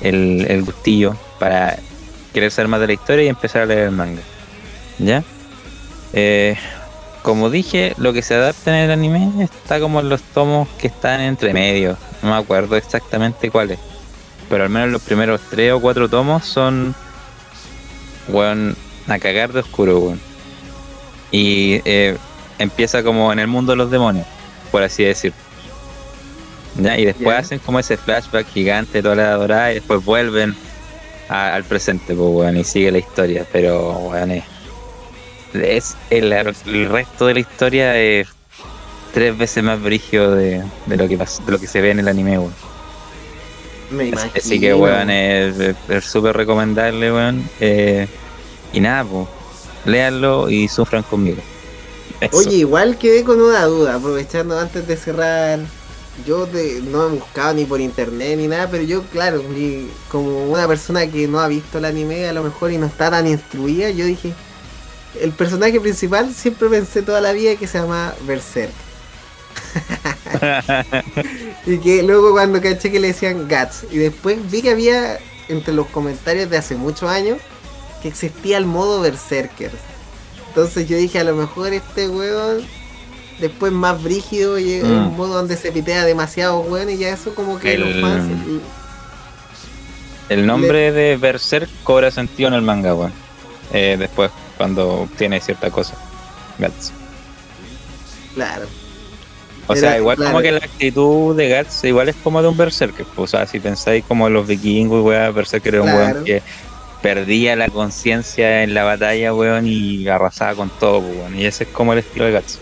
B: el, el gustillo para querer saber más de la historia y empezar a leer el manga. ¿Ya? Eh, como dije, lo que se adapta en el anime está como en los tomos que están entre medio. No me acuerdo exactamente cuáles. Pero al menos los primeros tres o cuatro tomos son. Weón, a cagar de oscuro, weón. Y eh, empieza como en el mundo de los demonios, por así decir. ¿Ya? Y después hacen como ese flashback gigante, toda la dorada, y después vuelven a- al presente, pues, weón, y sigue la historia. Pero, weón, es es el, el resto de la historia es tres veces más brígido de, de lo que de lo que se ve en el anime, weón.
A: Me imagino.
B: Así que, weón, es súper recomendable, weón. Eh, y nada, pues, léanlo y sufran conmigo. Eso.
A: Oye, igual quedé con una duda, aprovechando antes de cerrar. Yo de- no he buscado ni por internet ni nada, pero yo, claro, mi- como una persona que no ha visto el anime a lo mejor y no está tan instruida, yo dije, el personaje principal siempre pensé toda la vida que se llama Berserk. [LAUGHS] Y que luego cuando caché que le decían Guts, y después vi que había entre los comentarios de hace muchos años que existía el modo Berserker. Entonces yo dije, a lo mejor este weón después más brígido y es
B: Mm.
A: un modo donde se pitea demasiado weón y ya eso como que
B: El-
A: los fans...
B: El nombre de Berserk cobra sentido en el manga, weón. Eh, después, cuando obtiene cierta cosa. Guts.
A: Claro.
B: O sea, igual
A: claro.
B: como que la actitud de Guts igual es como de un berserker. pues, O sea, si pensáis como los vikingos, weón, berserker era un
A: Claro.
B: weón que perdía la conciencia en la batalla, weón, y arrasaba con todo, pues, weón. Y ese es como el estilo de Guts.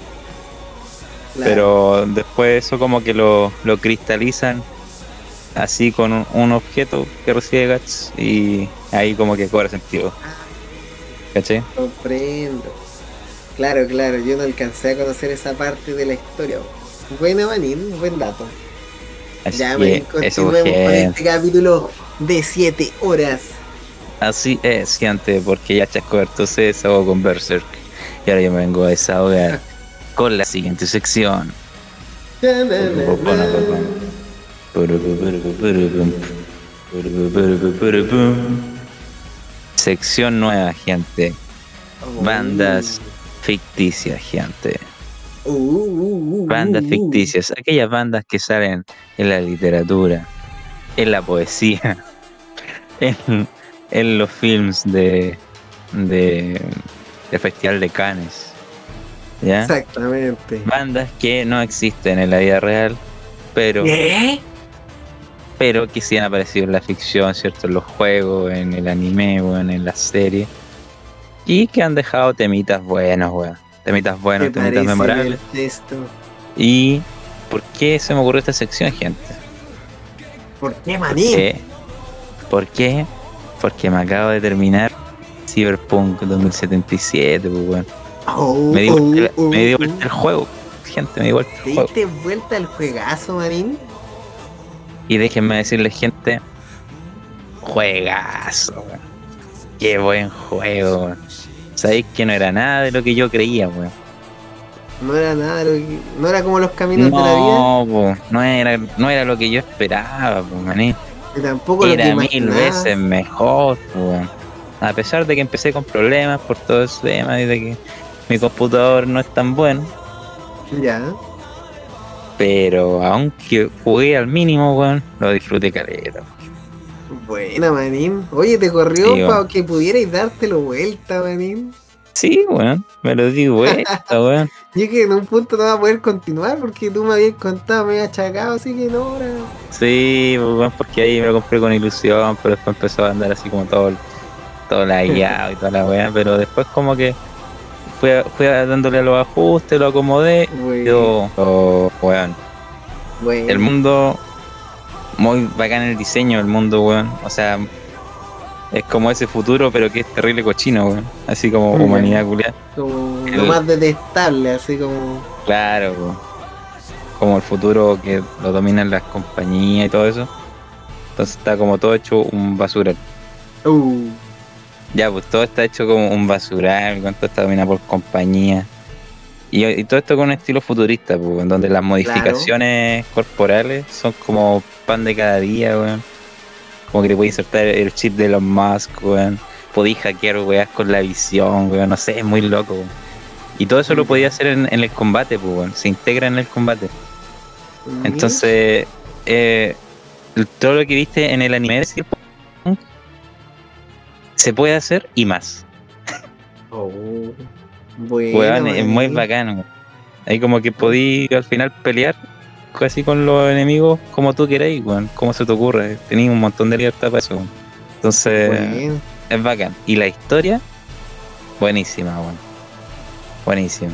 A: claro.
B: Pero después eso como que lo, lo cristalizan así con un, un objeto que recibe Guts y ahí como que cobra sentido. ¿Cachai?
A: Comprendo. Claro, claro, yo no alcancé a conocer esa parte de la historia. Buena Manín, buen dato.
B: Así
A: ya,
B: eso,
A: continuemos con este capítulo de 7 horas.
B: Así es, gente, porque ya Chascoberto se desahogó con Berserk. Y ahora yo me vengo a desahogar [LAUGHS] con la siguiente sección. Sección nueva, gente. Bandas ficticias, gente.
A: Uh, uh, uh,
B: Bandas ficticias. Aquellas bandas que salen en la literatura, en la poesía, [LAUGHS] en, en los films de, de, de Festival de Cannes. ¿Ya?
A: Exactamente.
B: Bandas que no existen en la vida real, pero, pero que sí han aparecido en la ficción, ¿cierto? En los juegos, en el anime, weón, en las series. Y que han dejado temitas buenos, weón. Temitas buenos,
A: ¿Te
B: temitas memorables.
A: el?
B: Y ¿por qué se me ocurrió esta sección, gente?
A: ¿Por qué,
B: ¿Por
A: manín?
B: qué? ¿Por qué? Porque me acabo de terminar Cyberpunk 2077, pues, weón.
A: Oh,
B: Me di
A: oh,
B: vuelta,
A: oh,
B: me di vuelta el juego, gente, me di vuelta
A: ¿Te
B: el juego.
A: diste vuelta al juegazo, manín?
B: Y déjenme decirle, gente, juegazo, weón. Qué buen juego, weón. Sabéis que no era nada de lo que yo creía, weón.
A: No era nada, lo que- no era como los caminos de la vida,
B: No, no era, no era lo que yo esperaba, po, maní.
A: y tampoco lo que
B: Era mil veces mejor, weón. A pesar de que empecé con problemas por todo ese tema y de que mi computador no es tan bueno,
A: Ya.
B: pero aunque jugué al mínimo, weón, lo disfruté caleta.
A: Buena, manín. Oye, te corrió
B: Sí,
A: para
B: weón.
A: que pudierais dártelo vuelta, manín.
B: Sí, weón, me lo di vuelta, [LAUGHS] weón.
A: Yo que en un punto no va a poder continuar porque tú me habías contado, me habías achacado, así que no, ahora.
B: Sí, pues, weón, porque ahí me lo compré con ilusión, pero después empezó a andar así como todo, todo lagueado y toda la weá, pero después como que fui, a- fui a- dándole a los ajustes, lo acomodé,
A: Bueno,
B: yo, oh, weón, el mundo, muy bacán el diseño del mundo, weón, o sea, es como ese futuro, pero que es terrible cochino, weón, así como humanidad culiada.
A: Como
B: el-
A: lo más detestable, así como.
B: Claro, po. como el futuro que lo dominan las compañías y todo eso. Entonces está como todo hecho un basural.
A: Uh,
B: Ya, pues todo está hecho como un basural, con todo está dominado por compañías. Y, y todo esto con un estilo futurista, pues, en donde las modificaciones corporales son como pan de cada día, weón. Como que le puedes insertar el chip de Elon Musk, weón. Podéis hackear weas con la visión, weón. No sé, es muy loco, weón. Y todo eso lo podía hacer en, en el combate, pues, weón. Se integra en el combate. Entonces, eh, todo lo que viste en el anime de se puede hacer y más.
A: Oh, bueno,
B: Weón, es muy bacano. Ahí como que podí al final pelear casi con los enemigos como tú queráis, weón. Como se te ocurre. Tenías un montón de libertad para eso. weón. Entonces,
A: Bueno.
B: es bacán. Y la historia, buenísima, weón. Buenísima.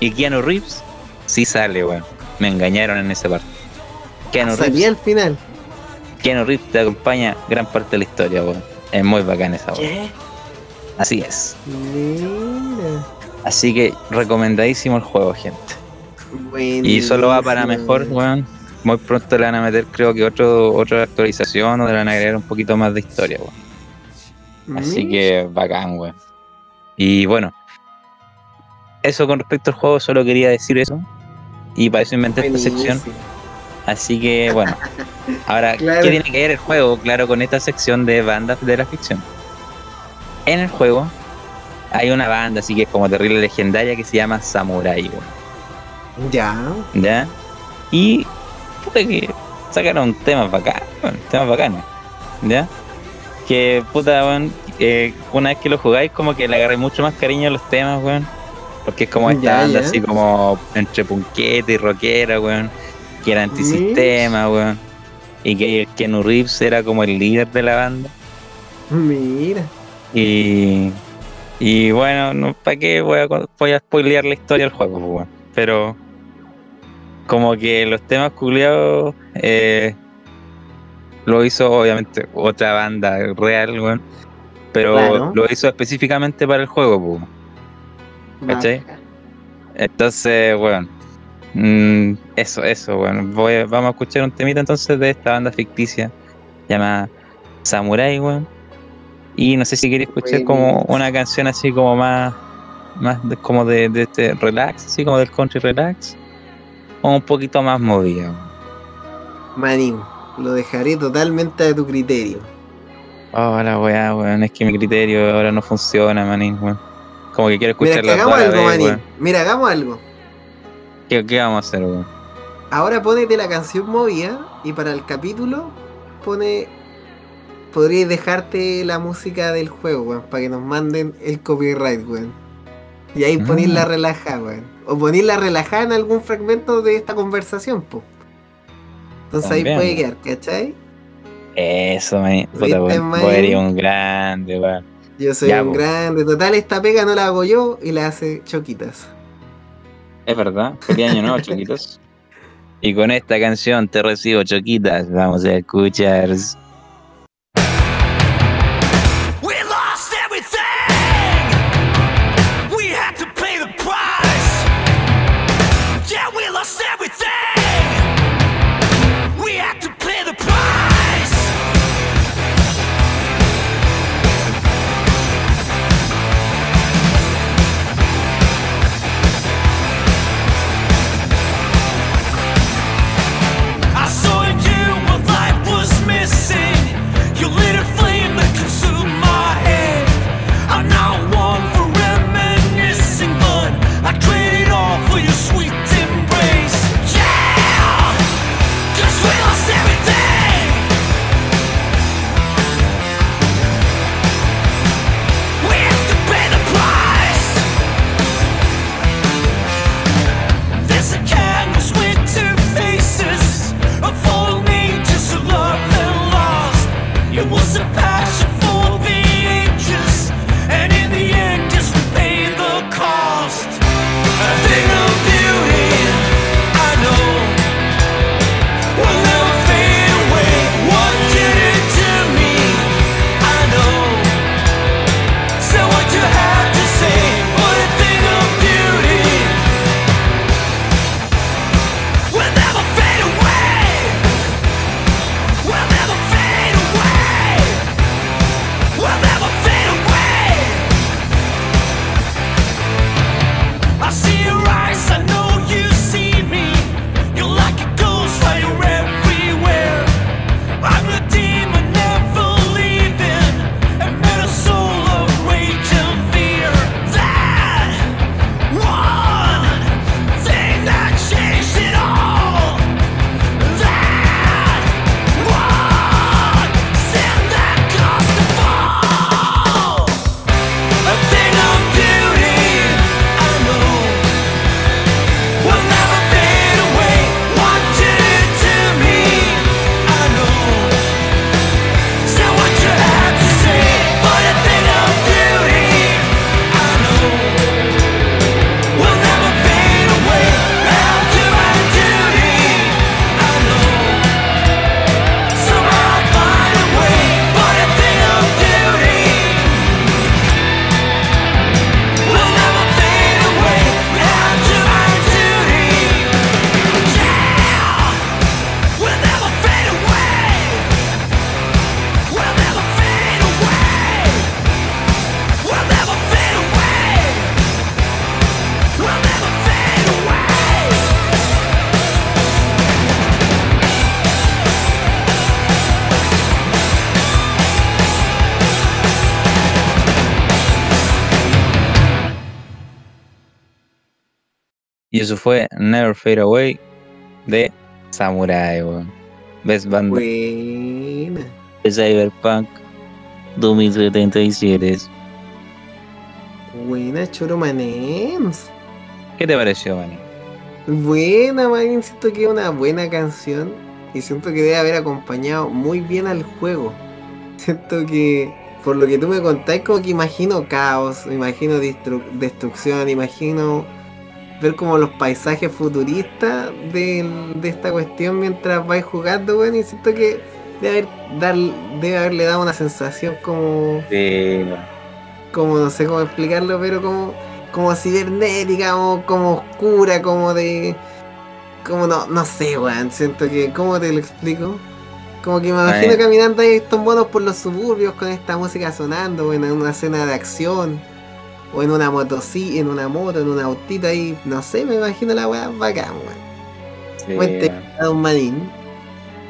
B: Y Keanu Reeves, sí sale, weón. Me engañaron en esa parte. Keanu Reeves,
A: Salía al final.
B: Keanu Reeves te acompaña gran parte de la historia, weón. Es muy bacán esa, weón. Así es.
A: Mira.
B: Así que recomendadísimo el juego, gente. Y solo va para mejor, weón. Muy pronto le van a meter, creo que otro, otra actualización o le van a agregar un poquito más de historia, weón. Así
A: Mira.
B: que bacán, weón. Y bueno, eso con respecto al juego, solo quería decir eso. Y para eso inventé esta sección. Así que bueno, [LAUGHS] ahora,
A: Claro.
B: ¿qué tiene que ver el juego? Claro, con esta sección de bandas de la ficción. En el juego hay una banda, así que es como terrible legendaria, que se llama Samurai, weón.
A: Ya.
B: ¿Ya? Y puta que sacaron temas bacanos, weón, temas bacanos, ¿ya? Que puta, weón, eh, una vez que lo jugáis, como que le agarré mucho más cariño a los temas, weón. Porque es como esta
A: Ya,
B: banda
A: ya.
B: así como entre punqueta y rockera, weón. Que era antisistema, weón. Y que Keanu Reeves era como el líder de la banda.
A: Mira.
B: Y, y bueno, no, ¿para qué voy a, voy a spoilear la historia del juego? pues, weón? Pero como que los temas culiados eh, lo hizo obviamente otra banda real, weón. Pero
A: Claro.
B: lo hizo específicamente para el juego, pues. ¿Cachai? Entonces, bueno, mm, eso, eso, bueno. Voy vamos a escuchar un temita entonces de esta banda ficticia llamada Samurai, weón. Y no sé si queréis escuchar como una canción así como más, más de- como de, de este relax, así como del country relax, o un poquito más movida. weón.
A: Manín, lo dejaré totalmente a tu criterio.
B: Oh, la weá, weón, es que mi criterio ahora no funciona, manín, weón. Como que quiero
A: Mira,
B: escuchar
A: que
B: las
A: hagamos algo,
B: vez,
A: Manín.
B: weón.
A: Mira, hagamos algo.
B: ¿Qué, qué vamos a hacer, weón?
A: Ahora ponete la canción movida y para el capítulo pone. Podríais dejarte la música del juego, weón, para que nos manden el copyright, weón. Y ahí
B: Mm.
A: ponéis la relajada, weón. O ponéis la relajada en algún fragmento de esta conversación, po. Entonces
B: También,
A: ahí puede quedar, ¿cachai?
B: Eso, manín. Puta, eres un grande, weón.
A: Yo soy
B: Ya,
A: un
B: po.
A: grande. Total, esta pega no la hago yo y la hace Choquitas.
B: Es verdad. Feliz año nuevo, chiquitos. [LAUGHS]
C: Y con esta canción te recibo choquitas. Vamos a escuchar. Eso fue Never Fade Away de Samurai, weón. Best Band
A: Buena.
C: de Cyberpunk 2077.
A: Buena, Choro Manems.
C: ¿Qué te pareció, Manny?
A: Buena, man. Siento que es una buena canción. Y siento que debe haber acompañado muy bien al juego. Siento que, por lo que tú me contáis, como que imagino caos, imagino destru- destrucción, imagino ver como los paisajes futuristas del- de, esta cuestión mientras vais jugando, weón. Y siento que debe, haber, dar, debe haberle dado una sensación como
C: Sí,
A: como no sé cómo explicarlo, pero como, como cibernética, como, como oscura, como de. Como no, no sé, weón. Siento que. ¿Cómo te lo explico? Como que me imagino caminando ahí estos monos por los suburbios con esta música sonando, weón, en una escena de acción. O en una motocí, en una moto, en un autito ahí. No sé, me imagino la weá bacán, weón.
C: sí, weón.
A: tema, un manín.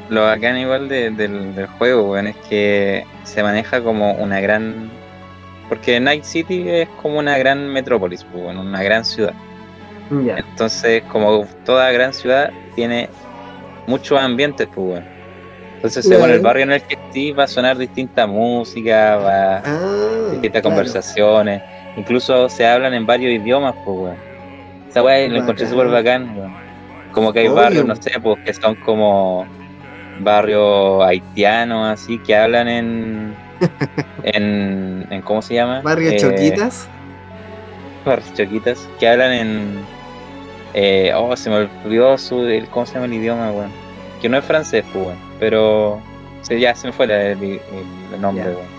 C: Lo bacán igual de- del, del juego, weón, es que se maneja como una gran... Porque Night City es como una gran metrópolis, pues, weón, una gran ciudad.
A: Ya.
C: Entonces, como toda gran ciudad, tiene muchos ambientes, pues, weón. Entonces, según el barrio en el que estés, va a sonar distinta música, va
A: Ah,
C: distintas
A: claro.
C: conversaciones. Incluso se hablan en varios idiomas, pues, weón. Esa weá lo encontré súper bacán, weón. Como que hay
A: Obvio.
C: barrios, no sé, pues, que son como barrios haitianos, así, que hablan en. [LAUGHS] en, en ¿Cómo se llama?
A: Barrio
C: Eh,
A: Choquitas.
C: barrios choquitas, que hablan en.
B: Eh, oh, se me olvidó su, el, cómo se llama el idioma, weón. Que no es francés, pues, weón. Pero se, ya se me fue el, el- el nombre, weón.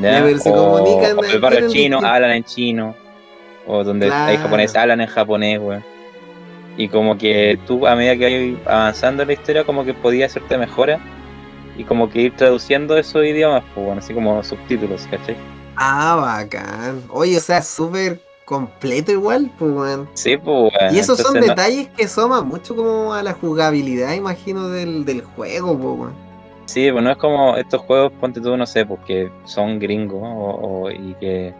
A: Ya, pero se comunican,
B: o el barrio
A: tienen
B: chino, hablan en chino. O donde hay japoneses, hablan en japonés, weón. Y como que tú, a medida que ibas avanzando en la historia, como que podías hacerte mejora. Y como que ir traduciendo esos idiomas, pues, bueno, así como subtítulos, ¿cachai?
A: Ah, bacán. Oye, o sea, súper completo igual, pues, weón.
B: Sí, pues, weón.
A: Y esos son
B: no-
A: detalles que asoman mucho como a la jugabilidad, imagino, del, del juego, pues, weón.
B: Sí, pues no es como estos juegos, ponte tú, no sé, porque son gringos o, o- y que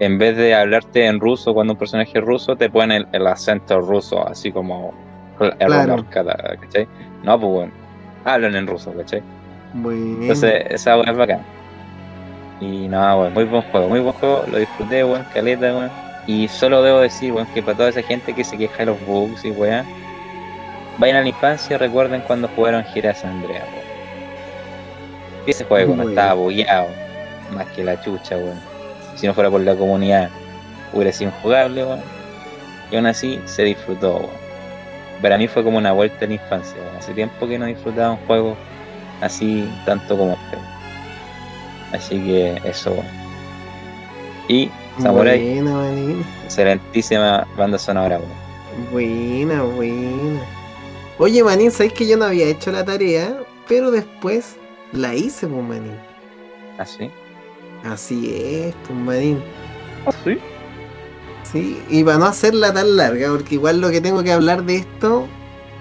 B: en vez de hablarte en ruso cuando un personaje es ruso, te ponen el, el acento ruso, así como el
A: Claro.
B: ¿cachai? No, pues bueno, hablan en ruso, ¿cachai?
A: Bueno.
B: Entonces, esa weá es bacán. Y nada, weón, muy buen juego, muy buen juego, lo disfruté, weón, caleta, weón. Y solo debo decir, weón, que para toda esa gente que se queja de los bugs y weá, vayan a la infancia recuerden cuando jugaron Gira San Andrea, weón. Y ese juego no estaba bugueado, más que la chucha, weón. Si no fuera por la comunidad, hubiera sido injugable, weón. Y aún así se disfrutó, weón. Para mí fue como una vuelta a la infancia, weón. Hace tiempo que no disfrutaba un juego así tanto como este. Así que eso, weón. Y Samurai,
A: Buena, manín.
B: excelentísima banda sonora, weón.
A: Buena, buena. Oye, manín, ¿sabes que yo no había hecho la tarea? Pero después la hice, pues, manín.
B: ¿Así?
A: Así es, pues, manín.
B: ¿Así?
A: Sí, y para no hacerla tan larga, porque igual lo que tengo que hablar de esto,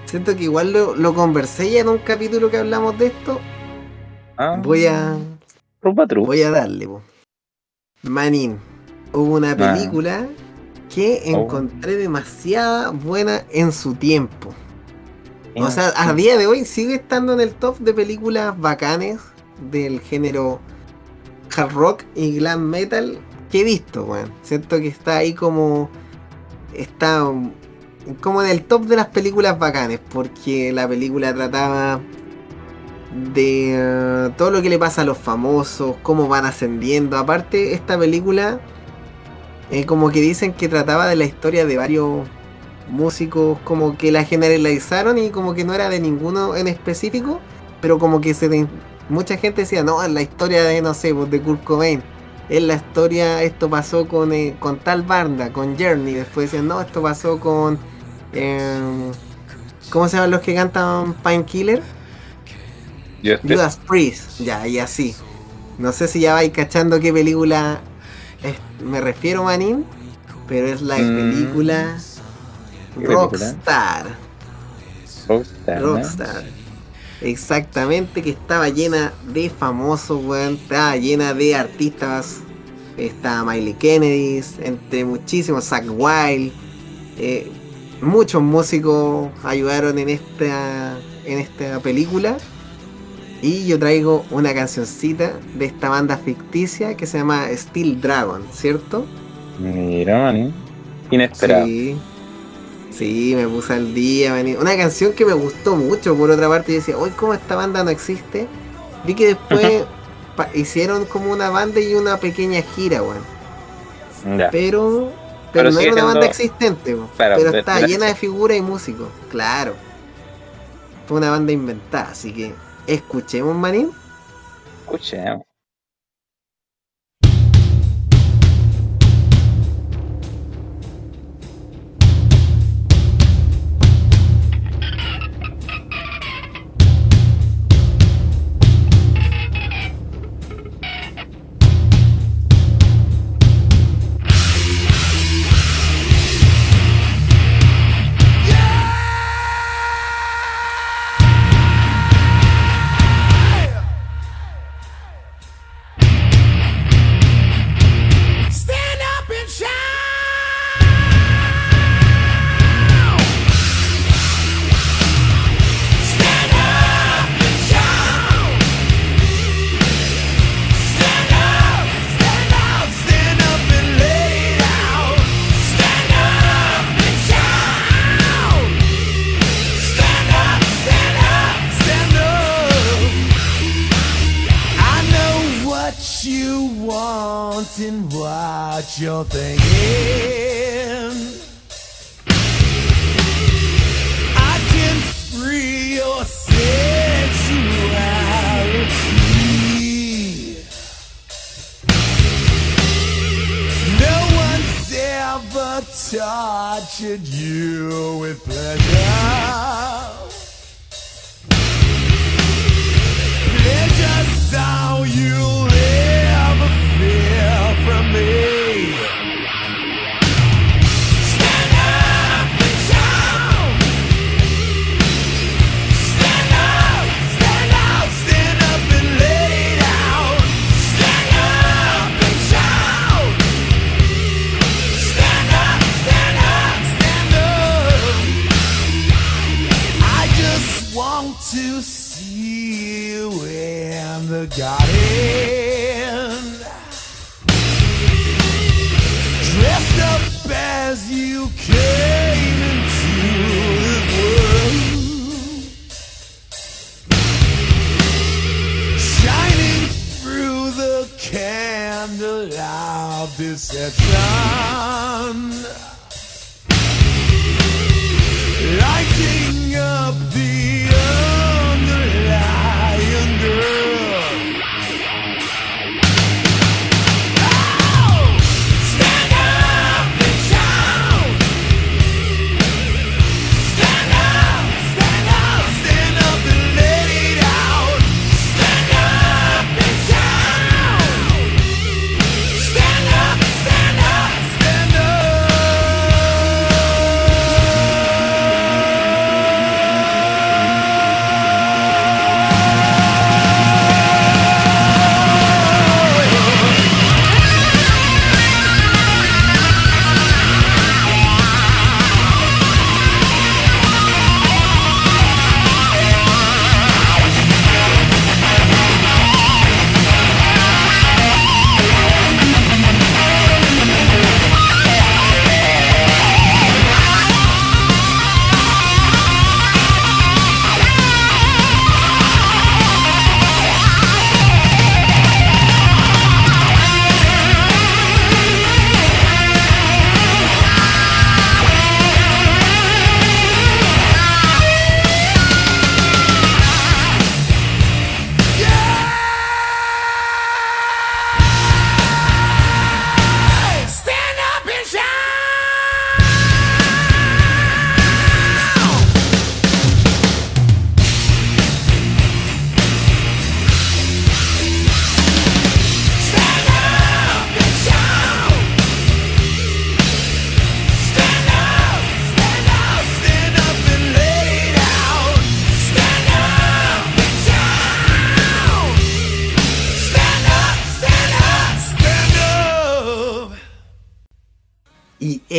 A: siento que igual lo, lo conversé ya en un capítulo que hablamos de esto.
B: Ah,
A: Voy a, voy a darle, po. Manín, hubo una
B: Ah.
A: película que
B: Oh.
A: encontré demasiada buena en su tiempo. O sea, a día de hoy sigue estando en el top de películas bacanes del género hard rock y glam metal que he visto, weón. Siento que está ahí como. Está um, como en el top de las películas bacanes, porque la película trataba de eh, todo lo que le pasa a los famosos, cómo van ascendiendo. Aparte, esta película, eh, como que dicen que trataba de la historia de varios músicos, como que la generalizaron y como que no era de ninguno en específico, pero como que se de- mucha gente decía, no, es la historia de, no sé, pues, de Kurt Cobain. Es la historia, esto pasó con, eh, con tal banda, con Journey. Después decían, no, esto pasó con... em, ¿Cómo se llaman los que cantan Painkiller?
B: Estoy-
A: Judas Priest, ya, y así. No sé si ya vais cachando qué película es- me refiero, Manín, pero es la
B: Mm.
A: película Rockstar.
B: Rockstar, ¿no?
A: Rockstar. Exactamente, que estaba llena de famosos, weón. Estaba llena de artistas. Estaba Miley Kennedy, entre muchísimos, Zack Wild. eh, muchos músicos ayudaron en esta, en esta película. Y yo traigo una cancioncita de esta banda ficticia que se llama Steel Dragon, ¿cierto?
B: Mira, man. Inesperado.
A: Sí. Sí, me puse al día. vení- Una canción que me gustó mucho, por otra parte. Yo decía, hoy como esta banda no existe. Vi que después hicieron como una banda y una pequeña gira, weón. Pero, pero,
B: Pero
A: no era una banda existente, weón. Pero está llena de figuras y músicos. Claro. Fue una banda inventada, así que escuchemos, manín.
B: Escuchemos.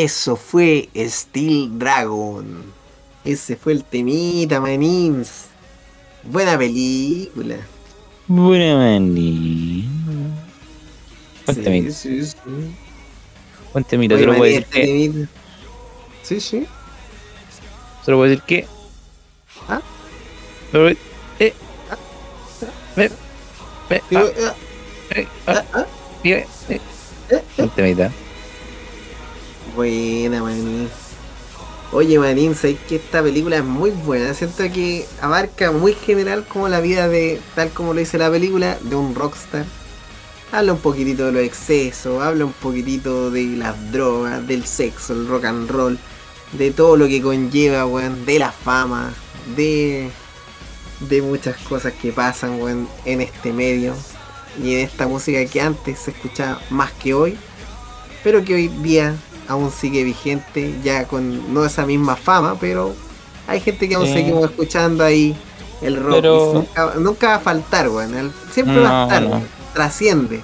A: Eso fue Steel Dragon. Ese fue el temita, manins. Buena película.
B: Buena mani. Buen temita.
A: sí, sí.
B: Buen temita.
A: Oye,
B: Solo puedo
A: maní,
B: decir que.
A: Sí, sí.
B: Solo puedo decir que.
A: ¿Ah?
B: Solo- eh, ve, ve,
A: Digo,
B: ah,
A: ah,
B: eh,
A: ah,
B: ah,
A: ah.
B: eh, eh.
A: Eh. Buena, manín. Oye, manín, sabes que esta película es muy buena. Siento que abarca muy general como la vida de, tal como lo dice la película, de un rockstar. Habla un poquitito de los excesos, habla un poquitito de las drogas, del sexo, el rock and roll, de todo lo que conlleva, weón, de la fama, de, de muchas cosas que pasan, weón, en este medio y en esta música que antes se escuchaba más que hoy, pero que hoy día aún sigue vigente, ya con no esa misma fama, pero hay gente que aún
B: Sí.
A: seguimos escuchando ahí el rock.
B: Pero-
A: nunca, nunca va a faltar, weón. siempre va a
B: No,
A: estar,
B: no.
A: Trasciende.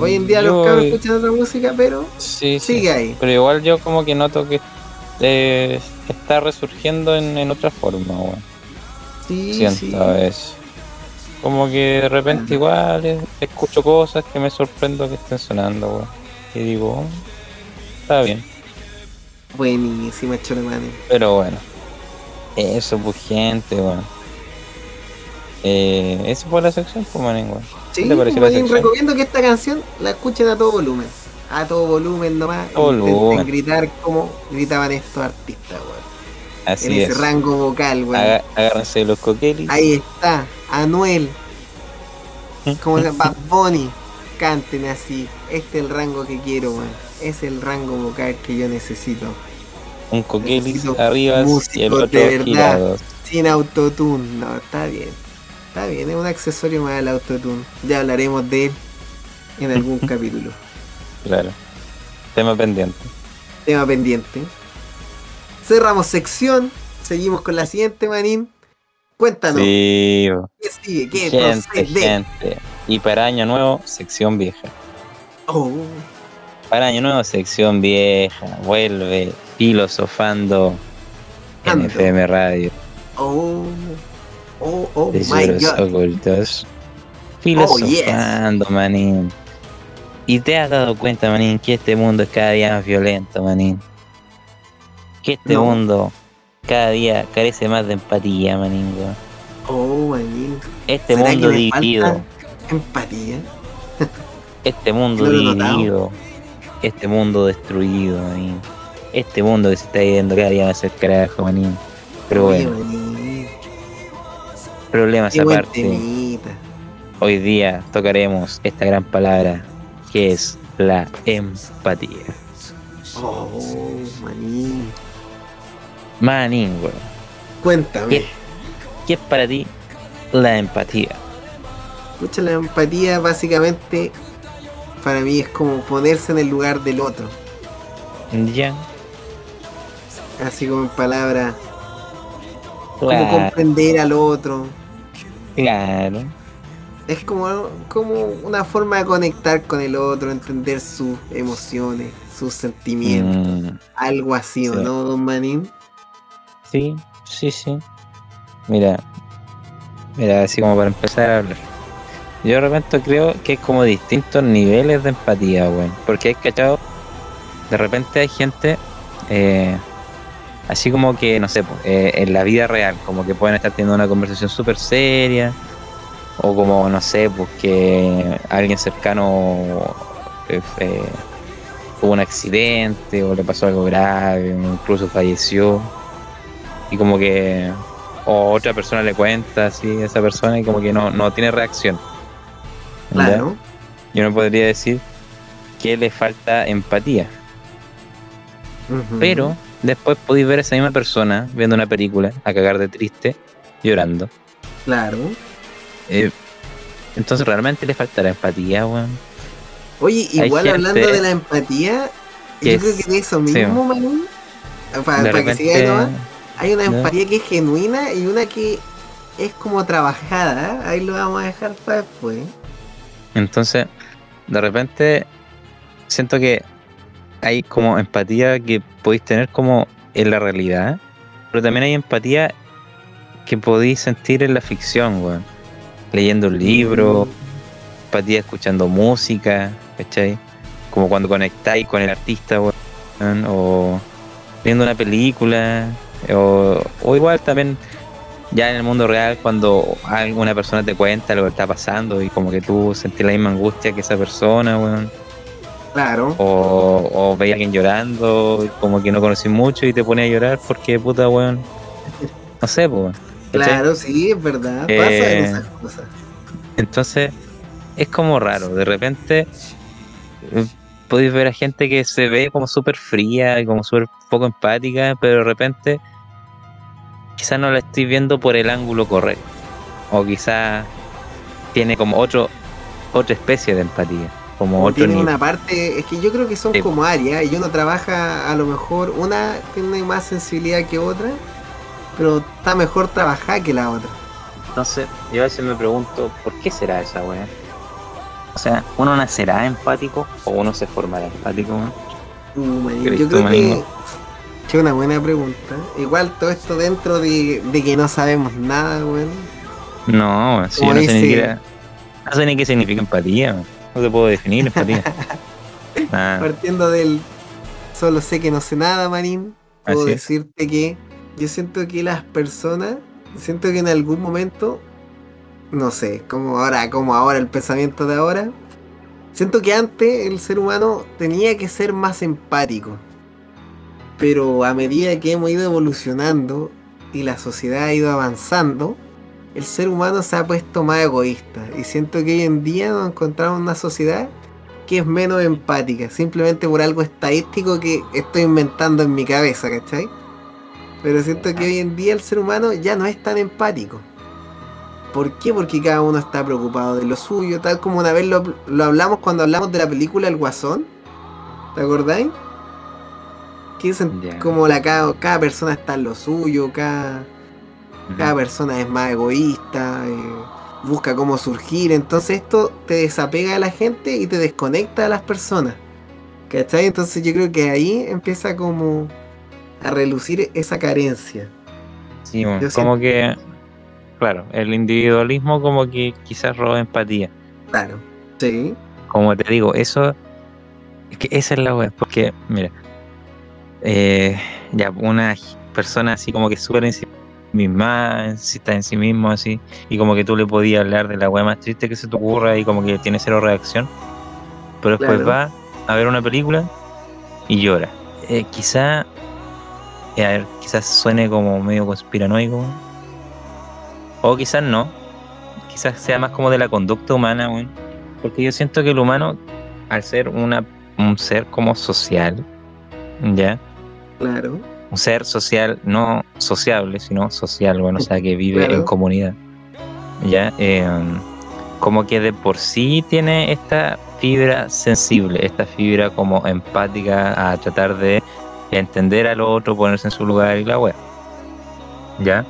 A: Hoy en día los
B: Yo-
A: cabros escuchan otra música, pero
B: Sí, sí.
A: sigue ahí.
B: Pero igual yo como que noto que eh, está resurgiendo en, en otra forma, weón.
A: Sí,
B: Siento eso. Como que de repente igual eh, escucho cosas que me sorprendo que estén sonando, weón. Y digo, está bien.
A: Buenísima, Cholemani.
B: Pero bueno. Eso, pues gente, weón. Eh, eso fue la sección, pues manín, weón.
A: Sí,
B: ¿Qué te pareció
A: Manín,
B: sección?
A: recomiendo que esta canción la escuchen a todo volumen. A todo volumen nomás.
B: Todo
A: Intenten
B: volumen.
A: gritar como gritaban estos artistas, weón. En
B: Así
A: ese
B: es.
A: rango vocal, weón.
B: Aga- agárrense los coquelis.
A: Ahí está, Anuel, como se llama? [LAUGHS] Bad Bunny, canten así. Este es el rango que quiero, weón. Es el rango vocal que yo necesito.
B: Un coquelis arriba y el otro
A: de verdad. Sin autotune, no, está bien. Está bien, es un accesorio más al autotune. Ya hablaremos de él en algún [LAUGHS] capítulo.
B: Claro. Tema pendiente.
A: Tema pendiente. Cerramos sección. Seguimos con la siguiente, Manín. Cuéntanos,
B: Sí.
A: ¿qué sigue? ¿Qué
B: gente, gente. Y para año nuevo, sección vieja.
A: Oh,
B: Para año nuevo, sección vieja. Vuelve filosofando en
A: Ando.
B: FM Radio.
A: oh, oh, oh my
B: Tesoros
A: god. Oh,
B: ocultos. Filosofando, manín. Y te has dado cuenta, manín, que este mundo es cada día más violento, manín. Que este
A: No.
B: mundo cada día carece más de empatía, manín.
A: Oh, Manín.
B: Este
A: ¿Será que
B: mundo dividido,
A: empatía? [LAUGHS]
B: este mundo dividido, este mundo destruido, manín. Este mundo que se está yendo cada día más al carajo, manín. Pero bueno,
A: Manín.
B: problemas
A: Qué
B: aparte. Hoy día tocaremos esta gran palabra que es la empatía.
A: Oh, Manín.
B: Manín, weón.
A: Cuéntame.
B: ¿Qué? ¿Qué es para ti la empatía?
A: Escucha, la empatía básicamente para mí es como ponerse en el lugar del otro.
B: Ya,
A: Así como en palabras, como
B: claro,
A: comprender al otro.
B: claro.
A: Es como, como una forma de conectar con el otro, entender sus emociones, sus sentimientos.
B: Mm,
A: Algo así, ¿o
B: sí.
A: no, don Manín?
B: sí, sí, sí. Mira, mira, así como para empezar a hablar. Yo de repente creo que es como distintos niveles de empatía, weón. Porque hay cachado, de repente hay gente, eh, así como que, no sé, eh, en la vida real, como que pueden estar teniendo una conversación súper seria, o como, no sé, pues que alguien cercano eh, eh, tuvo un accidente, o le pasó algo grave, o incluso falleció, y como que, o otra persona le cuenta así a esa persona y como que no, no tiene reacción. ¿Ya?
A: Claro.
B: Yo no podría decir que le falta empatía. Pero después podéis ver a esa misma persona viendo una película, a cagar de triste, llorando.
A: Claro.
B: Eh, entonces realmente le faltará empatía, weón.
A: Oye, igual hablando de la empatía, yo creo que de eso
B: sí.
A: mismo, Manín, para,
B: De
A: para que siga
B: repente,
A: nomás, hay una empatía que es genuina y una que es como trabajada. ¿eh? Ahí lo vamos a dejar para después.
B: Entonces, de repente siento que hay como empatía que podéis tener como en la realidad, pero también hay empatía que podéis sentir en la ficción, weón. Leyendo un libro, empatía escuchando música, ¿cachai? Como cuando conectáis con el artista, weón, o viendo una película, o, o igual también ya en el mundo real cuando alguna persona te cuenta lo que está pasando y como que tú sentís la misma angustia que esa persona, weón,
A: Claro.
B: o, o veis a alguien llorando, como que no conocís mucho y te pones a llorar porque puta, weón, no sé, weón.
A: Claro, sí, es verdad.
B: Eh,
A: esas cosas.
B: Entonces, es como raro. De repente, podéis ver a gente que se ve como súper fría y como súper poco empática, pero de repente, quizás no la estoy viendo por el ángulo correcto. O quizás tiene como otro otra especie de empatía. Como otro
A: tiene
B: nivel.
A: una parte, es que yo creo que son
B: Sí.
A: como áreas y uno trabaja a lo mejor, una tiene más sensibilidad que otra, pero está mejor trabajada que la otra.
B: Entonces, yo a veces me pregunto, ¿por qué será esa weá? O sea, ¿uno nacerá empático o uno se formará empático?
A: Uh, yo creo que. Es una buena pregunta. Igual todo esto dentro de, de que no sabemos nada, weón.
B: No, si yo no sé ni siquiera. No sé ni qué significa empatía, weón. No te puedo definir empatía. [LAUGHS]
A: Partiendo del solo sé que no sé nada, manín, puedo
B: Así es.
A: decirte que yo siento que las personas, siento que en algún momento, no sé, como ahora, como ahora el pensamiento de ahora, siento que antes el ser humano tenía que ser más empático. Pero a medida que hemos ido evolucionando y la sociedad ha ido avanzando, el ser humano se ha puesto más egoísta. Y siento que hoy en día nos encontramos en una sociedad que es menos empática, simplemente por algo estadístico que estoy inventando en mi cabeza, ¿cachai? Pero siento que hoy en día el ser humano ya no es tan empático. ¿Por qué? Porque cada uno está preocupado de lo suyo, tal como una vez lo, lo hablamos cuando hablamos de la película El Guasón. ¿Te acordáis? Que
B: Ya.
A: como la, cada, cada persona está en lo suyo, cada, cada persona es más egoísta, eh, busca cómo surgir. Entonces esto te desapega de la gente y te desconecta de las personas. ¿Cachai? Entonces yo creo que ahí empieza como a relucir esa carencia.
B: Sí, bueno, como que, claro, el individualismo como que quizás roba empatía.
A: Claro. Sí.
B: Como te digo, eso, es que esa es la web, porque, mira, eh, ya una persona así como que súper en sí misma, si está en sí mismo así, y como que tú le podías hablar de la web más triste que se te ocurra y como que tiene cero reacción, pero después
A: Claro.
B: va a ver una película y llora. Eh, quizá, eh, a ver, quizás suene como medio conspiranoico, o quizás no, quizás sea más como de la conducta humana, weón. Porque yo siento que el humano, al ser una, un ser como social, ¿ya?
A: Claro.
B: Un ser social, no sociable, sino social, bueno, o sea, que vive
A: Claro.
B: en comunidad, ¿ya? Eh, como que de por sí tiene esta fibra sensible, esta fibra como empática a tratar de entender al otro, ponerse en su lugar y la wea. ¿Ya?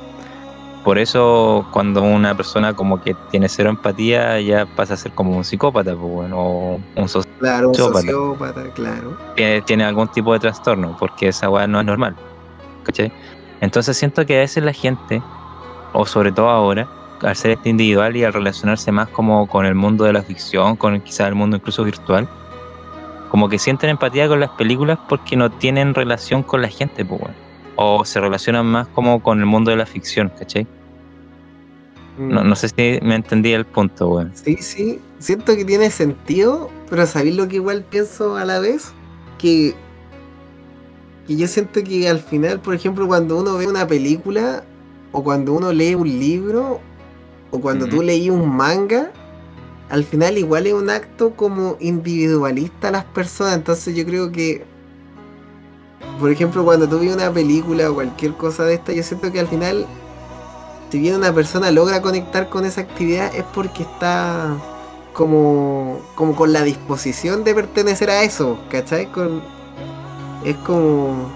B: Por eso cuando una persona como que tiene cero empatía ya pasa a ser como un psicópata, pues bueno, o un soci-
A: Claro, un
B: Sociópata.
A: sociópata, claro.
B: tiene, tiene algún tipo de trastorno, porque esa weá no es normal. ¿Cachai? Entonces siento que a veces la gente, o sobre todo ahora, al ser este individual y al relacionarse más como con el mundo de la ficción, con quizás el mundo incluso virtual, como que sienten empatía con las películas porque no tienen relación con la gente, pues bueno. O se relacionan más como con el mundo de la ficción, ¿cachai? No, no sé si me entendí el punto, weón.
A: Sí, sí, siento que tiene sentido, pero ¿sabéis lo que igual pienso a la vez? Que, que yo siento que al final, por ejemplo, cuando uno ve una película, o cuando uno lee un libro, o cuando tú leí un manga, al final igual es un acto como individualista a las personas, entonces yo creo que, por ejemplo, cuando tú ves una película o cualquier cosa de esta, yo siento que al final si bien una persona logra conectar con esa actividad es porque está como, como con la disposición de pertenecer a eso, ¿cachai? Con, es como...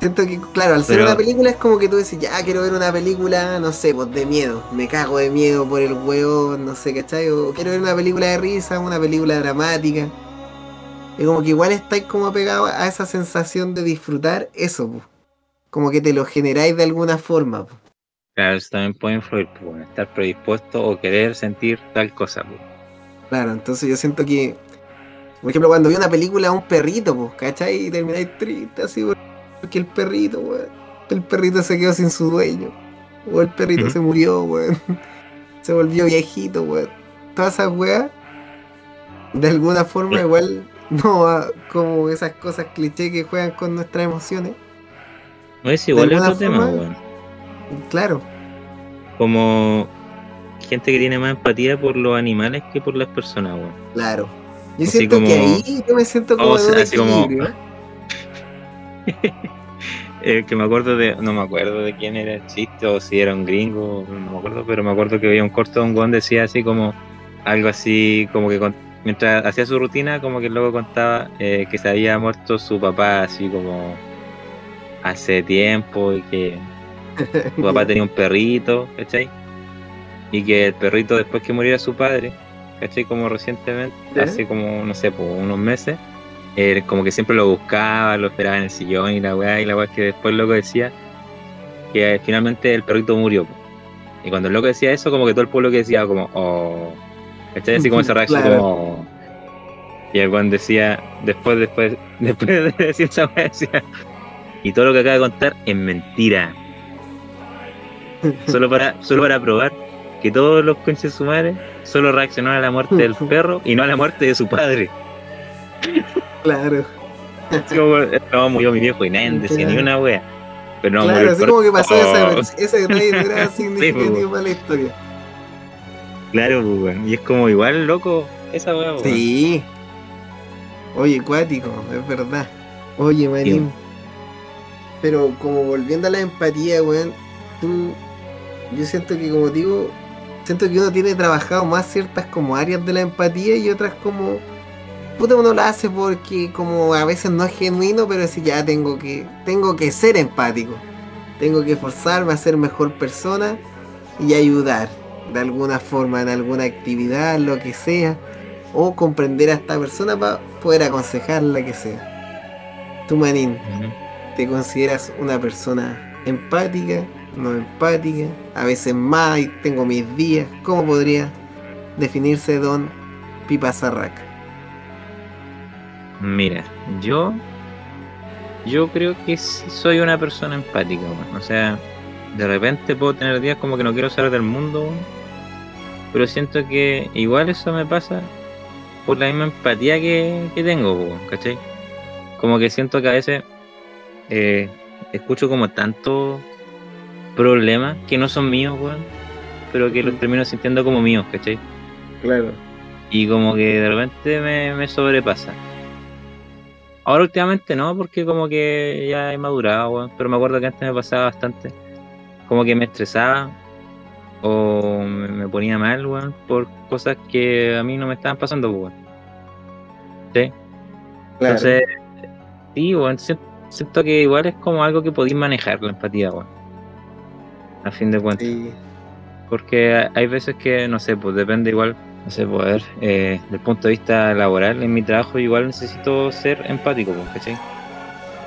A: Siento que, claro, al ser
B: Pero-
A: una película es como que tú dices, ya quiero ver una película, no sé, pues de miedo, me cago de miedo por el huevo, no sé, ¿cachai? O quiero ver una película de risa, una película dramática. Es como que igual estáis como pegado a esa sensación de disfrutar eso, pues. como que te lo generáis de alguna forma. pues.
B: Claro, eso también puede influir, pues, estar predispuesto o querer sentir tal cosa, pues.
A: Claro, entonces yo siento que, por ejemplo, cuando vi una película a un perrito, pues, ¿cachai? Y termináis triste así, porque el perrito, weón, el perrito se quedó sin su dueño, o el perrito se murió, weón, [LAUGHS] se volvió viejito, weón. Todas esas weas, de alguna forma igual, no va como esas cosas cliché que juegan con nuestras emociones.
B: No es igual otro tema,
A: forma-
B: weón.
A: Claro,
B: Como gente que tiene más empatía por los animales que por las personas, weón.
A: claro. Yo
B: Así
A: siento que ahí yo me siento como
B: Oh,
A: en un
B: así como-. Eh, [LAUGHS] que me acuerdo de, no me acuerdo de quién era el chiste o si era un gringo, no me acuerdo, pero me acuerdo que había un corto de un guan decía así como algo así, como que con- mientras hacía su rutina, como que luego contaba eh, que se había muerto su papá así como hace tiempo y que su papá tenía un perrito, ¿cachai? Y que el perrito después que muriera su padre, ¿cachai? Como recientemente, hace como, no sé, por unos meses, eh, como que siempre lo buscaba, lo esperaba en el sillón y la weá, y la weá que después el loco decía que eh, finalmente el perrito murió. po. Y cuando el loco decía eso, como que todo el pueblo que decía como, oh, ¿cachai? Así como esa reacción [LAUGHS]
A: Claro.
B: como, "Oh". Y el weón decía, después, después, [LAUGHS] después de decir esa weá, decía, y todo lo que acaba de contar es mentira [LAUGHS] solo para solo para probar que todos los conches de su madre solo reaccionaron a la muerte del [LAUGHS] perro y no a la muerte de su padre.
A: Claro.
B: Así como, no, murió mi viejo y nadie decía ni una wea. Pero no,
A: claro, así como que pasó
B: Oh,
A: esa, [LAUGHS] ese detalle era
B: Sí,
A: significativo
B: pues.
A: para la historia.
B: Claro, pues, weón. Y es como igual, loco, esa wea, weón.
A: Sí, Oye, cuático, es verdad. Oye, Marín. Pero como volviendo a la empatía, weón, tú. Yo siento que, como digo, siento que uno tiene trabajado más ciertas como áreas de la empatía y otras como. Puta, uno lo hace porque como a veces no es genuino, pero si ya tengo que. Tengo que ser empático. Tengo que esforzarme a ser mejor persona y ayudar de alguna forma, en alguna actividad, lo que sea. O comprender a esta persona para poder aconsejarla que sea. Tú, Manín. ¿te consideras una persona empática? ¿No empática? A veces más y tengo mis días. ¿Cómo podría definirse Don Pipa Zarraca?
B: Mira, yo. Yo creo que soy una persona empática, weón. O sea, de repente puedo tener días como que no quiero salir del mundo. Pero siento que igual eso me pasa por la misma empatía que, que tengo, ¿cachai? Como que siento que a veces eh, escucho como tantos problemas que no son míos, weón. Pero que los termino sintiendo como míos, ¿cachai?
A: Claro.
B: y como que de repente me, me sobrepasa. Ahora últimamente no, porque como que ya he madurado, weón, pero me acuerdo que antes me pasaba bastante. Como que me estresaba o me, ponía mal, weón, por cosas que a mí no me estaban pasando, weón. ¿Sí?
A: Claro.
B: Entonces, sí, weón, si- siento que igual es como algo que podéis manejar la empatía, weón. A fin de cuentas.
A: Sí.
B: Porque hay veces que, no sé, pues depende igual, no sé, pues a ver, eh, del punto de vista laboral, en mi trabajo igual necesito ser empático, pues, ¿cachai?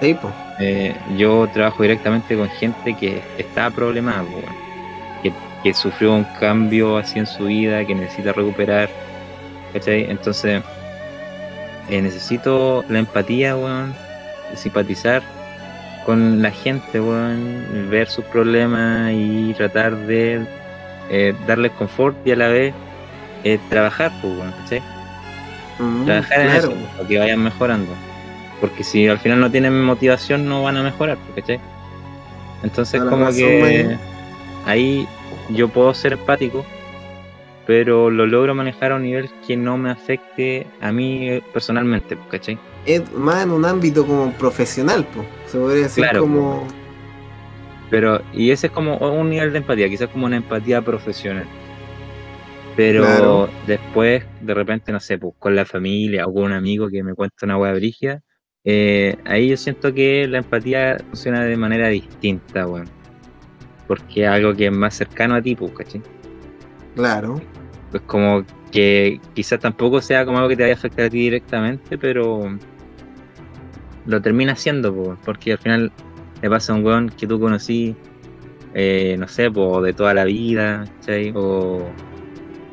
A: Sí, po.
B: Eh, yo trabajo directamente con gente que está problemada, pues, que, que sufrió un cambio así en su vida, que necesita recuperar, ¿cachai? Entonces, eh, necesito la empatía, weón, simpatizar con la gente, weón, ver sus problemas y tratar de eh, darles confort y a la vez eh, trabajar, pues.
A: Mm,
B: Trabajar en eso, para que vayan mejorando. Porque si al final no tienen motivación, no van a mejorar, pues, ¿cachai? Entonces, como
A: razón,
B: que ahí yo puedo ser empático, pero lo logro manejar a un nivel que no me afecte a mí eh, personalmente, pues, ¿cachai?
A: Es más en un ámbito como profesional, pues. Se podría decir
B: Claro,
A: como.
B: Pero, y ese es como un nivel de empatía, quizás como una empatía profesional. Pero
A: Claro.
B: después, de repente, no sé, pues con la familia o con un amigo que me cuenta una hueá brígida, eh, ahí yo siento que la empatía funciona de manera distinta, weón. Porque es algo que es más cercano a ti, pues, ¿cachai?
A: Claro.
B: Es como que quizás tampoco sea como algo que te vaya a afectar a ti directamente, pero lo termina haciendo, po, porque al final le pasa a un weón que tú conocí, eh, no sé, po, de toda la vida, ¿cachai? O,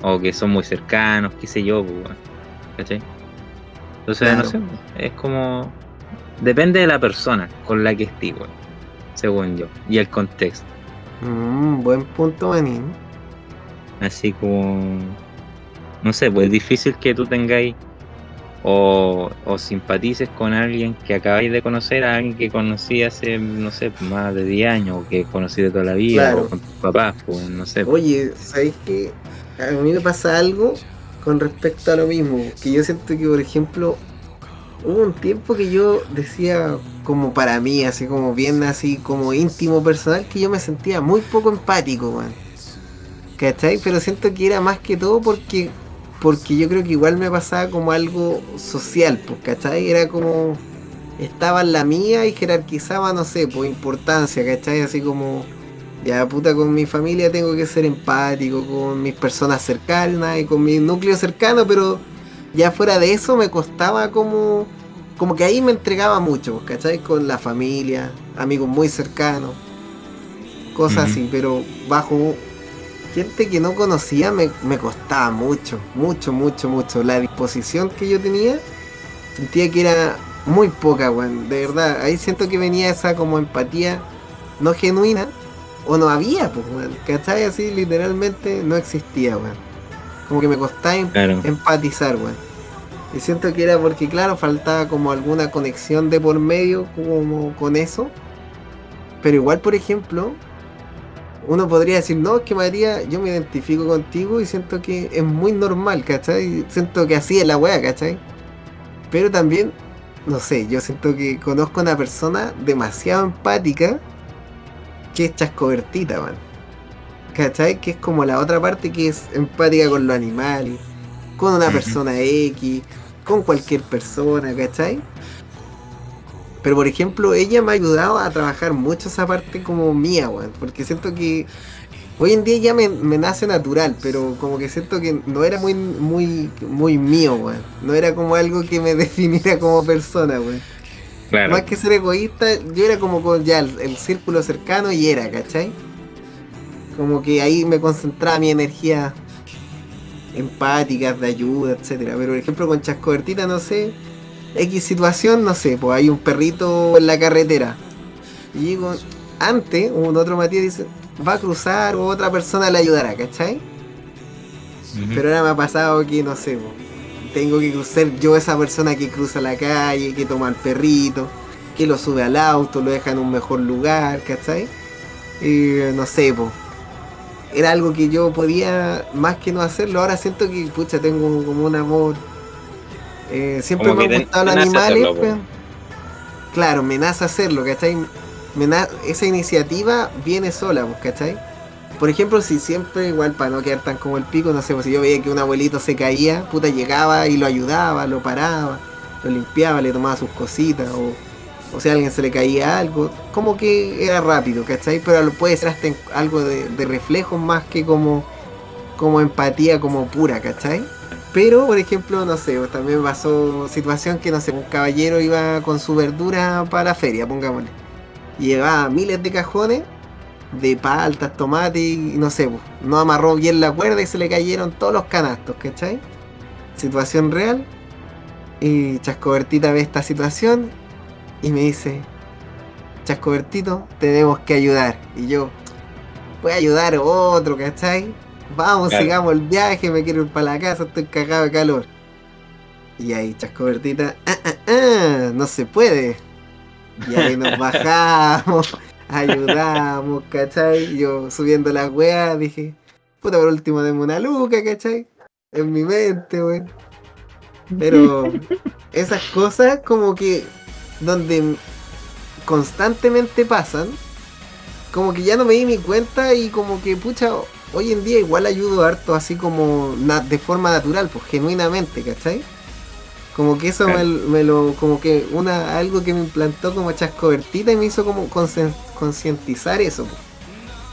B: o que son muy cercanos, qué sé yo, po, ¿cachai? Entonces, no sé, es como... Depende de la persona con la que estés, weón, según yo, y el contexto.
A: Mm, buen punto, Manín.
B: Así como, no sé, pues es difícil que tú tengáis o, o simpatices con alguien que acabáis de conocer, a alguien que conocí hace, no sé, más de 10 años, o que conocí de toda la vida,
A: Claro.
B: o con tus papás, pues no sé.
A: Oye, ¿sabéis que a mí me pasa algo con respecto a lo mismo? Que yo siento que, por ejemplo, hubo un tiempo que yo decía como para mí, así como bien así como íntimo personal, que yo me sentía muy poco empático, man. ¿Cachai? Pero siento que era más que todo porque porque yo creo que igual me pasaba como algo social, pues, ¿cachai? Era como estaba en la mía y jerarquizaba, no sé, por importancia, ¿cachai? Así como ya puta con mi familia tengo que ser empático, con mis personas cercanas y con mi núcleo cercano, pero ya fuera de eso me costaba como, como que ahí me entregaba mucho, pues, ¿cachai? Con la familia, amigos muy cercanos, cosas así, pero bajo gente que no conocía me, me costaba mucho, mucho, mucho, mucho. La disposición que yo tenía, sentía que era muy poca, weón, de verdad. Ahí siento que venía esa como empatía no genuina, o no había, pues, weón, ¿cachai? Así literalmente no existía, weón. Como que me costaba em-
B: Claro,
A: empatizar, weón. Y siento que era porque, claro, faltaba como alguna conexión de por medio como con eso. Pero igual, por ejemplo, uno podría decir, no, es que María, yo me identifico contigo y siento que es muy normal, ¿cachai? Siento que así es la weá, ¿cachai? Pero también, no sé, yo siento que conozco a una persona demasiado empática que es chascobertita, man. ¿Cachai? Que es como la otra parte que es empática con los animales, con una persona X, con cualquier persona, ¿cachai? Pero por ejemplo, ella me ha ayudado a trabajar mucho esa parte como mía, weón. Porque siento que hoy en día ya me, me nace natural, pero como que siento que no era muy, muy, muy mío, weón. No era como algo que me [LAUGHS] definiera como persona, weón.
B: Claro.
A: Más que ser egoísta, yo era como con ya el, el círculo cercano y era, ¿cachai? Como que ahí me concentraba mi energía empática, de ayuda, etcétera. Pero por ejemplo con Chascobertita, no sé, X situación, no sé, pues hay un perrito en la carretera. Y digo, antes, un otro Matías dice, va a cruzar o otra persona le ayudará, ¿cachai?
B: Ujú.
A: Pero ahora me ha pasado que, no sé, po, tengo que cruzar yo esa persona que cruza la calle, que toma al perrito, que lo sube al auto, lo deja en un mejor lugar, ¿cachai? Y no sé, po. Era algo que yo podía más que no hacerlo. Ahora siento que, pucha, tengo como un amor. Eh, siempre
B: Como
A: me han gustado los animales,
B: hacerlo, po.
A: weón. Claro, me nace hacerlo, ¿cachai? Esa iniciativa viene sola, pues, ¿cachai? Por ejemplo, si siempre, igual para no quedar tan como el pico, no sé, pues si yo veía que un abuelito se caía, puta llegaba y lo ayudaba, lo paraba, lo limpiaba, le tomaba sus cositas, o, o si a alguien se le caía algo, como que era rápido, ¿cachai? Pero lo puede ser hasta algo de, de reflejos más que como, como empatía como pura, ¿cachai? Pero, por ejemplo, no sé, pues, también pasó situación que, no sé, un caballero iba con su verdura para la feria, pongámosle. Llevaba miles de cajones de paltas, tomate y no sé, pues, no amarró bien la cuerda y se le cayeron todos los canastos, ¿cachai? Situación real. Y Chascobertita ve esta situación y me dice, Chascobertito, tenemos que ayudar. Y yo, voy a ayudar otro, ¿cachai? Vamos,
B: Claro.
A: sigamos el viaje, me quiero ir para la casa, estoy cagado de calor. Y ahí Chascobertita, ah, ah, ah, no se puede. Y ahí nos [LAUGHS] bajamos, ayudamos, ¿cachai? Yo subiendo la weá dije, puta, por último deme una luca, ¿cachai? En mi mente, weón. Pero [LAUGHS] esas cosas como que donde constantemente pasan, como que ya no me di ni cuenta y como que, pucha, hoy en día igual ayudo harto así como de forma natural, pues genuinamente, ¿cachai? Como que eso me, me lo, como que una, algo que me implantó como chascobertita y me hizo como concientizar eso. pues.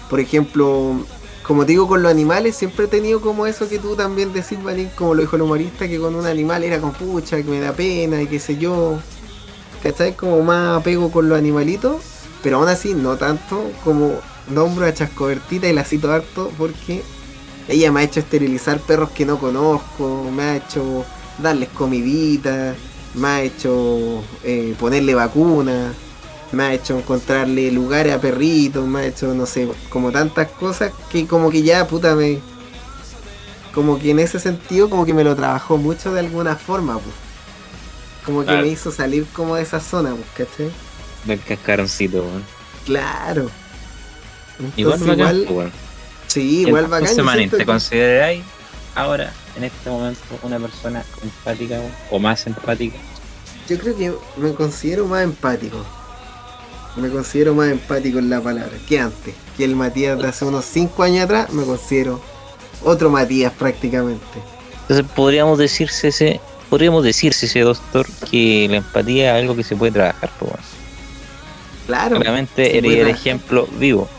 A: Por ejemplo, como te digo con los animales, siempre he tenido como eso que tú también decís, Marín, como lo dijo el humorista, que con un animal era con pucha, que me da pena y qué sé yo. ¿Cachai? Como más apego con los animalitos, pero aún así no tanto como nombro a Chascobertita y la cito harto porque ella me ha hecho esterilizar perros que no conozco, me ha hecho darles comidita, me ha hecho eh, ponerle vacuna, me ha hecho encontrarle lugares a perritos, me ha hecho, no sé, como tantas cosas que como que ya, puta, me... Como que en ese sentido como que me lo trabajó mucho de alguna forma, pues. Como que me hizo salir como de esa zona, pues, ¿cachai?
B: Del cascaroncito, weón.
A: Claro.
B: Igual
A: Entonces,
B: bacán,
A: igual,
B: pues, weón.
A: sí, igual bacán.
B: Entonces, Manín,
A: siento
B: ¿te
A: que-
B: consideráis ahora, en este momento, una persona empática o más empática?
A: Yo creo que me considero más empático. Me considero más empático en la palabra que antes. Que el Matías de hace unos 5 años atrás me considero otro Matías prácticamente.
B: Entonces podríamos decirse ese, podríamos decirse ese doctor que la empatía es algo que se puede trabajar, pues.
A: Claro.
B: Claramente eres el ejemplo vivo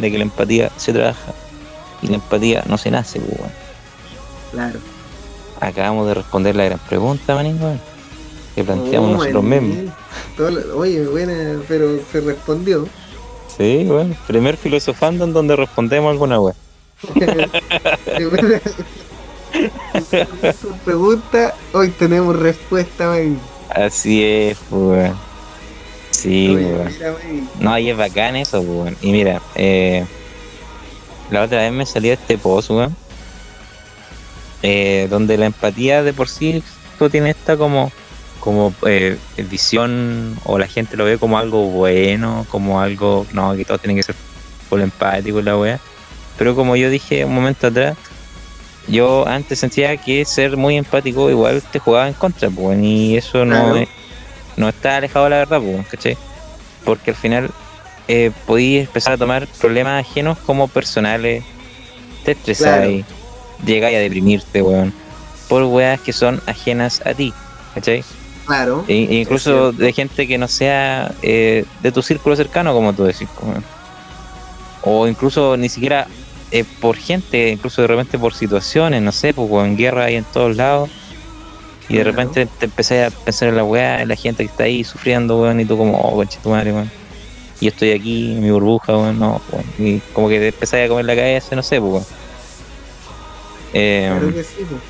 B: de que la empatía se trabaja y la empatía no se nace, pues, weón.
A: Claro.
B: Acabamos de responder la gran pregunta, manín, weón, que planteamos
A: Oh,
B: nosotros mismos.
A: Lo- oye, buena, pero se respondió.
B: Sí, bueno, primer filosofando en donde respondemos alguna. [LAUGHS]
A: Su pregunta, hoy tenemos respuesta, man.
B: Así es, pues, weón. Sí,
A: Oye,
B: weón. No, y es bacán eso, pues, weón. Y mira, eh, la otra vez me salió este post, weón. eh, donde la empatía de por sí tú tienes esta como como eh, visión o la gente lo ve como algo bueno, como algo, no, que todos tienen que ser full empáticos y la wea. Pero como yo dije un momento atrás, yo antes sentía que ser muy empático igual te jugaba en contra, pues, y eso no,
A: Claro.
B: es- no está alejado de la verdad, pues, ¿cachai? Porque al final eh, empezar a tomar problemas ajenos como personales, te estresáis, llegáis a deprimirte, weón, por weas que son ajenas a ti, ¿cachai?
A: Claro.
B: E- incluso de gente que no sea eh, de tu círculo cercano, como tú decís. como- O incluso ni siquiera eh, por gente, incluso de repente por situaciones, no sé, pues en guerra hay en todos lados. Y de repente te empecé a pensar en la weá, en la gente que está ahí sufriendo, weón, y tú como, oh, conche tu madre, weón. Y yo estoy aquí, en mi burbuja, weón, no, weón. Y como que te empecé a comer la cabeza, no sé, weón. Eh,
A: Claro que sí, pues.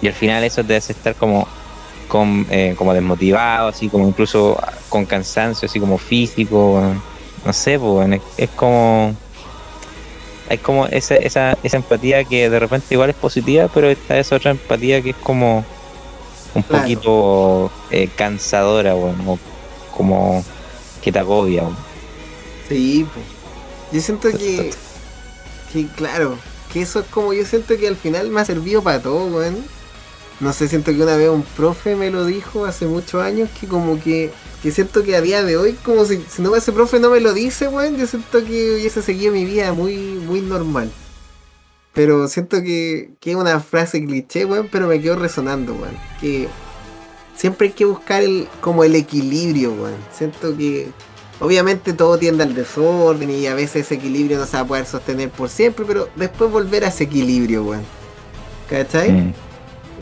B: y al final eso te hace estar como con, eh, como desmotivado, así como incluso con cansancio, así como físico, weón. no sé, weón, es, es como hay como esa, esa, esa empatía que de repente igual es positiva, pero está esa otra empatía que es como un
A: Claro.
B: poquito eh, cansadora, weón, o como que te agobia, weón.
A: Sí, pues. Yo siento que, que, claro, que eso es como yo siento que al final me ha servido para todo, weón. No sé, siento que una vez un profe me lo dijo hace muchos años que como que, que siento que a día de hoy, como si, si no ese profe no me lo dice, weón, yo siento que hubiese seguido mi vida muy, muy normal. Pero siento que, que es una frase cliché, weón, pero me quedó resonando, weón. Que siempre hay que buscar el, como el equilibrio, weón. Siento que obviamente todo tiende al desorden y a veces ese equilibrio no se va a poder sostener por siempre, pero después volver a ese equilibrio, weón. ¿Cachai?
B: Mm,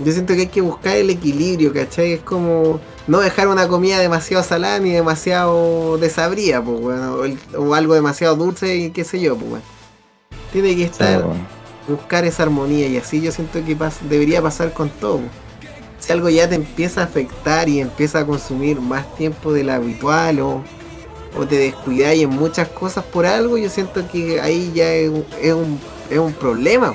A: Yo siento que hay que buscar el equilibrio, ¿cachai? Es como no dejar una comida demasiado salada ni demasiado desabrida, pues, weón. O, el- o algo demasiado dulce y qué sé yo, pues, weón. Tiene que
B: sí,
A: estar. Buscar esa armonía y así yo siento que pas- debería pasar con todo. Si algo ya te empieza a afectar y empieza a consumir más tiempo de lo habitual o, o te descuidáis en muchas cosas por algo, yo siento que ahí ya es un, es un, es un problema.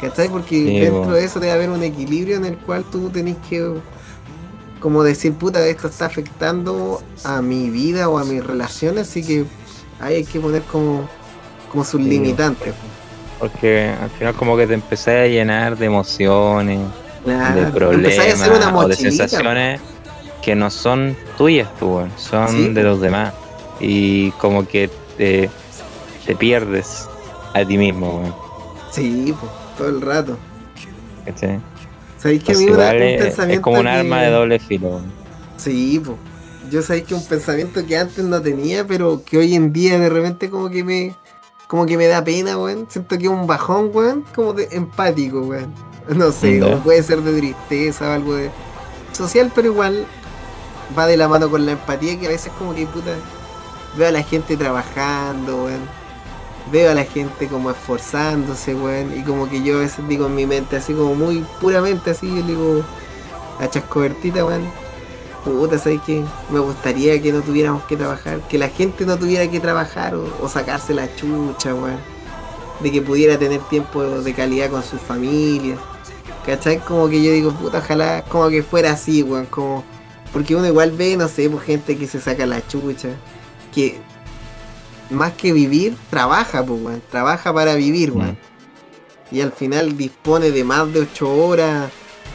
A: ¿Cachai? Porque
B: Sí,
A: dentro de eso debe haber un equilibrio en el cual tú tenés que como decir, puta, esto está afectando a mi vida o a mis relaciones, así que ahí hay que poner como, como sus
B: Sí.
A: limitantes.
B: Porque al final como que te empecé a llenar de emociones,
A: Claro,
B: de
A: a
B: problemas o de sensaciones que no son tuyas, weón, son
A: Sí,
B: de los demás. Y como que te, te pierdes a ti mismo, weón.
A: Sí, pues, todo el rato.
B: ¿cachai?
A: Sabéis que a mí una-
B: igual
A: un
B: es, es
A: pensamiento
B: como un
A: que-
B: arma de doble filo.
A: Sí, pues. Yo sabéis que un pensamiento que antes no tenía, pero que hoy en día de repente como que me como que me da pena, weón. Siento que es un bajón, weón, como de empático, weón. No sé,
B: Ya.
A: o puede ser de tristeza o algo de social, pero igual va de la mano con la empatía que a veces como que puta veo a la gente trabajando, weón. Veo a la gente como esforzándose, weón, y como que yo a veces digo en mi mente así como muy puramente así, yo digo a chascobertita, weón. Puta, ¿sabes qué? Me gustaría que no tuviéramos que trabajar, que la gente no tuviera que trabajar o, o sacarse la chucha, weón. De que pudiera tener tiempo de calidad con su familia. ¿Cachai? Como que yo digo, puta, ojalá como que fuera así, weón. Como... Porque uno igual ve, no sé, pues gente que se saca la chucha. Que más que vivir, trabaja, pues, weón. Trabaja para vivir, weón. Y al final dispone de más de 8 horas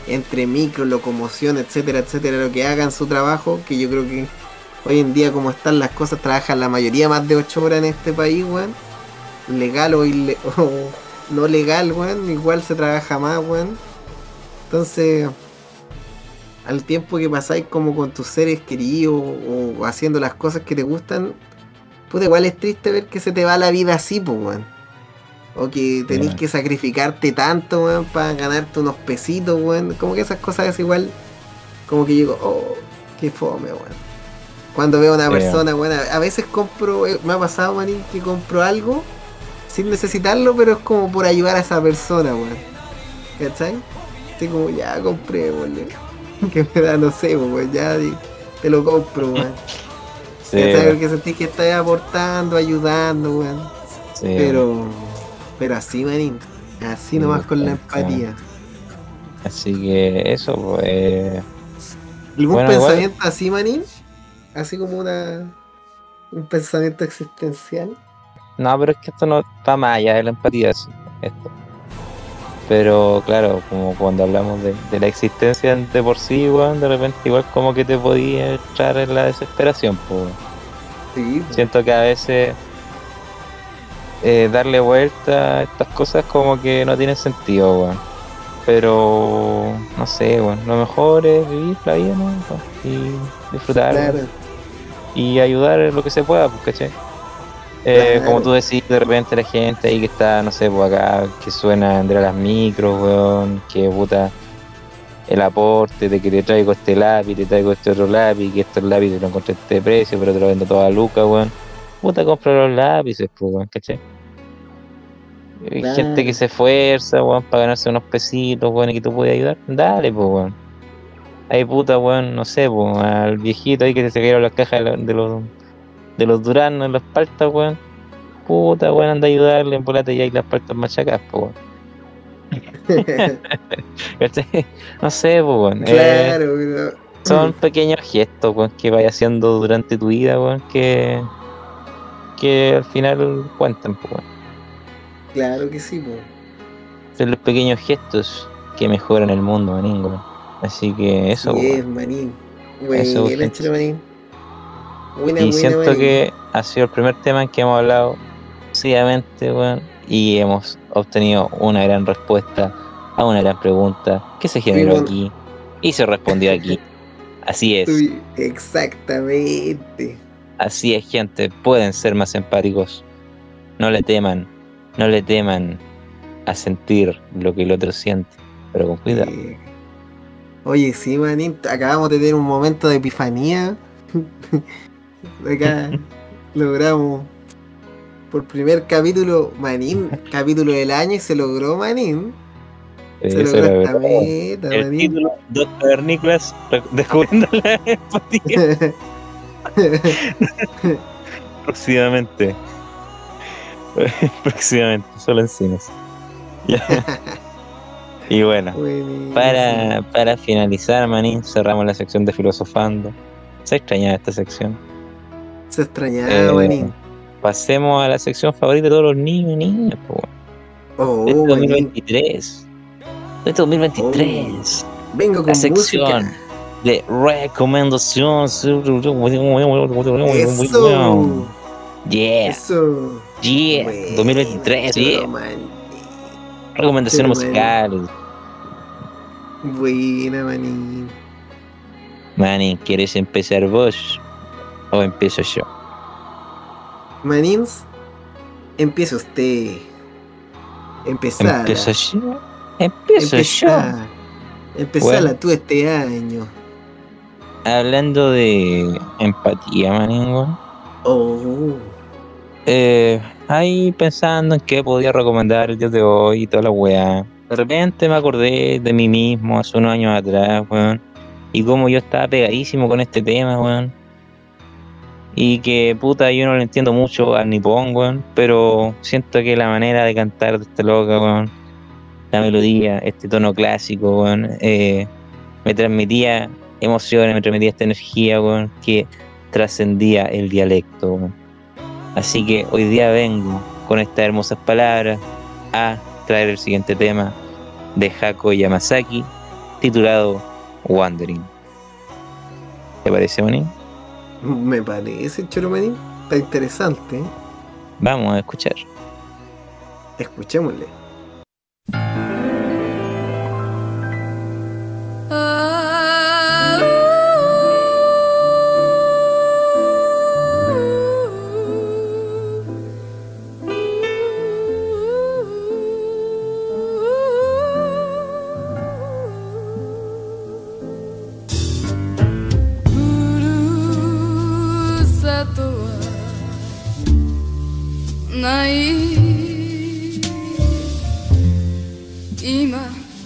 A: entre micro, locomoción, etcétera, etcétera, lo que hagan su trabajo, que yo creo que hoy en día como están las cosas, trabajan la mayoría más de 8 horas en este país, weón. Legal o, ile- [LAUGHS] o no legal, weón, igual se trabaja más, weón. Entonces, al tiempo que pasáis como con tus seres queridos o haciendo las cosas que te gustan, pues igual es triste ver que se te va la vida así, pues, weón. O que tenés que sacrificarte tanto, weón, para ganarte unos pesitos, weón. Como que esas cosas es igual, como que digo, oh, qué fome, weón. Cuando veo a una persona, weón, a veces compro, eh, me ha pasado, manín, que compro algo sin necesitarlo, pero es como por ayudar a esa persona, weón. ¿Cachai? Estoy como, ya compré, weón. [LAUGHS] Que me da, no sé, weón, ya te lo compro, weón. [LAUGHS]
B: Sí,
A: ¿Cachai? Porque sentís que estás aportando, ayudando, weón.
B: sí,
A: Pero, pero así, manín. Así
B: Sí,
A: nomás con la empatía.
B: Así que eso, pues.
A: ¿Algún
B: Bueno, igual-
A: pensamiento así, manín? Así como una. Un pensamiento existencial.
B: No, pero es que esto no va más allá de la empatía, esto. Pero claro, como cuando hablamos de, de la existencia de por sí, weón, de repente igual como que te podía entrar en la desesperación, pues.
A: Sí, po.
B: Siento que a veces eh, darle vuelta a estas cosas como que no tienen sentido, weón. Pero no sé, weón. Lo mejor es vivir la vida, ¿no? Y disfrutar
A: claro.
B: y ayudar en lo que se pueda, pues, ¿cachai? Eh,
A: Claro.
B: Como tú decís, de repente la gente ahí que está, no sé, pues acá, que suena entre las micros, weón, que puta el aporte de que te traigo este lápiz, te traigo este otro lápiz, que estos lápices lo encontré a este precio, pero te lo vendo toda luca, weón. Puta, compra los lápices, pues, weón, ¿cachai?
A: Claro.
B: gente que se esfuerza, weón, para ganarse unos pesitos, weón, y que tú puedes ayudar, dale, pues, weón. Hay puta, weón, no sé, pues, al viejito ahí que se cayeron las cajas de, los de los duranos en las paltas, weón. Puta, weón, anda a ayudarle en volate y hay las paltas machacadas, pues, weón. [LAUGHS] No sé, pues, weón. Eh,
A: claro, pero.
B: son pequeños gestos, weón, que vayas haciendo durante tu vida, weón, que, que al final cuentan, pues, weón.
A: Claro que sí, po.
B: Son los pequeños gestos que mejoran el mundo, manín, weón. Así que eso,
A: Sí, es, manín.
B: Eso,
A: Buena,
B: gente.
A: chelo, manín. Buena,
B: Y
A: buena,
B: siento
A: manín.
B: que ha sido el primer tema en que hemos hablado seguidamente, weón, y hemos obtenido una gran respuesta a una gran pregunta que se generó aquí y se respondió aquí. [LAUGHS] Así es,
A: Exactamente.
B: así es, gente. Pueden ser más empáticos. No le teman, no le teman a sentir lo que el otro siente, pero con cuidado.
A: Eh, Oye, sí, manín. Acabamos de tener un momento de epifanía. [LAUGHS] Acá [LAUGHS] logramos. Por primer capítulo, manín. Capítulo del año y se logró, manín. Se logró esta meta,
B: El
A: manín.
B: título, Dos cavernícolas [LAUGHS] descubriendo la empatía próximamente. [LAUGHS] próximamente, solo en cines. Y bueno, para, para finalizar, Manín, cerramos la sección de filosofando. Se extrañaba esta sección.
A: Se extrañaba,
B: Eh,
A: manín.
B: Pasemos a la sección favorita de todos los niños y niñas, po, weón.
A: Oh,
B: de este
A: manín.
B: 2023. De este 2023.
A: Vengo con
B: la sección
A: música.
B: de recomendaciones.
A: Eso.
B: Yeah,
A: Eso.
B: Yeah.
A: Buena,
B: 2023,
A: chelo,
B: yeah.
A: manín.
B: Recomendaciones
A: Chelo,
B: musicales.
A: Buena, manín.
B: Manny, ¿quieres empezar vos? ¿O empiezo yo?
A: Manins, empieza usted. Empezar.
B: ¿Empiezo yo? Empiezo yo.
A: Empezar. Empezala
B: Bueno.
A: tú este año.
B: Hablando de empatía, Manny, weón.
A: Oh.
B: Eh, ahí pensando en qué podía recomendar el día de hoy y toda la weá. De repente me acordé de mí mismo hace unos años atrás, weón. Y cómo yo estaba pegadísimo con este tema, weón. Y que puta, yo no lo entiendo mucho al nipón, weón. Pero siento que la manera de cantar de esta loca, weón. La melodía, este tono clásico, weón. eh, me transmitía emociones, me transmitía esta energía, weón. Que trascendía el dialecto, weón. Así que hoy día vengo con estas hermosas palabras a traer el siguiente tema de Hako Yamasaki titulado Wandering. ¿Te parece, Manín?
A: Me parece, Cholo Manín. Está interesante.
B: Vamos a escuchar.
A: Escuchémosle.「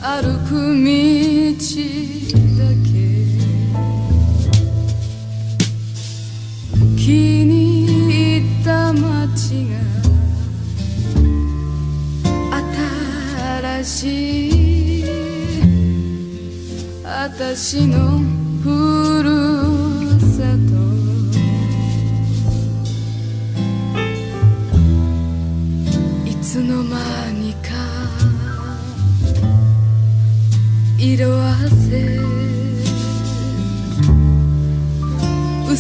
D: 歩く道だけ」「気に入った街が新しい」「私の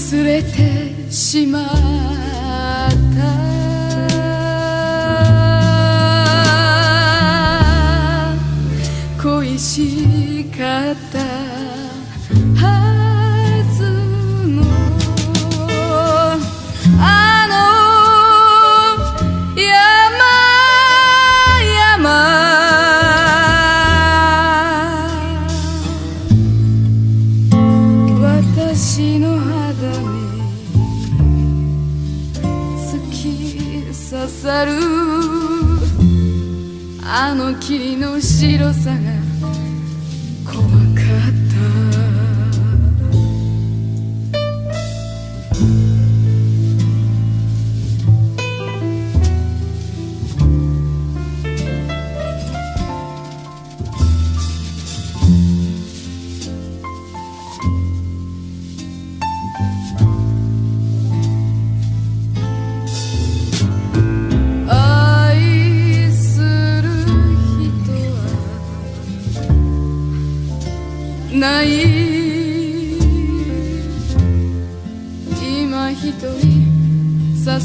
D: 薄れてしまう。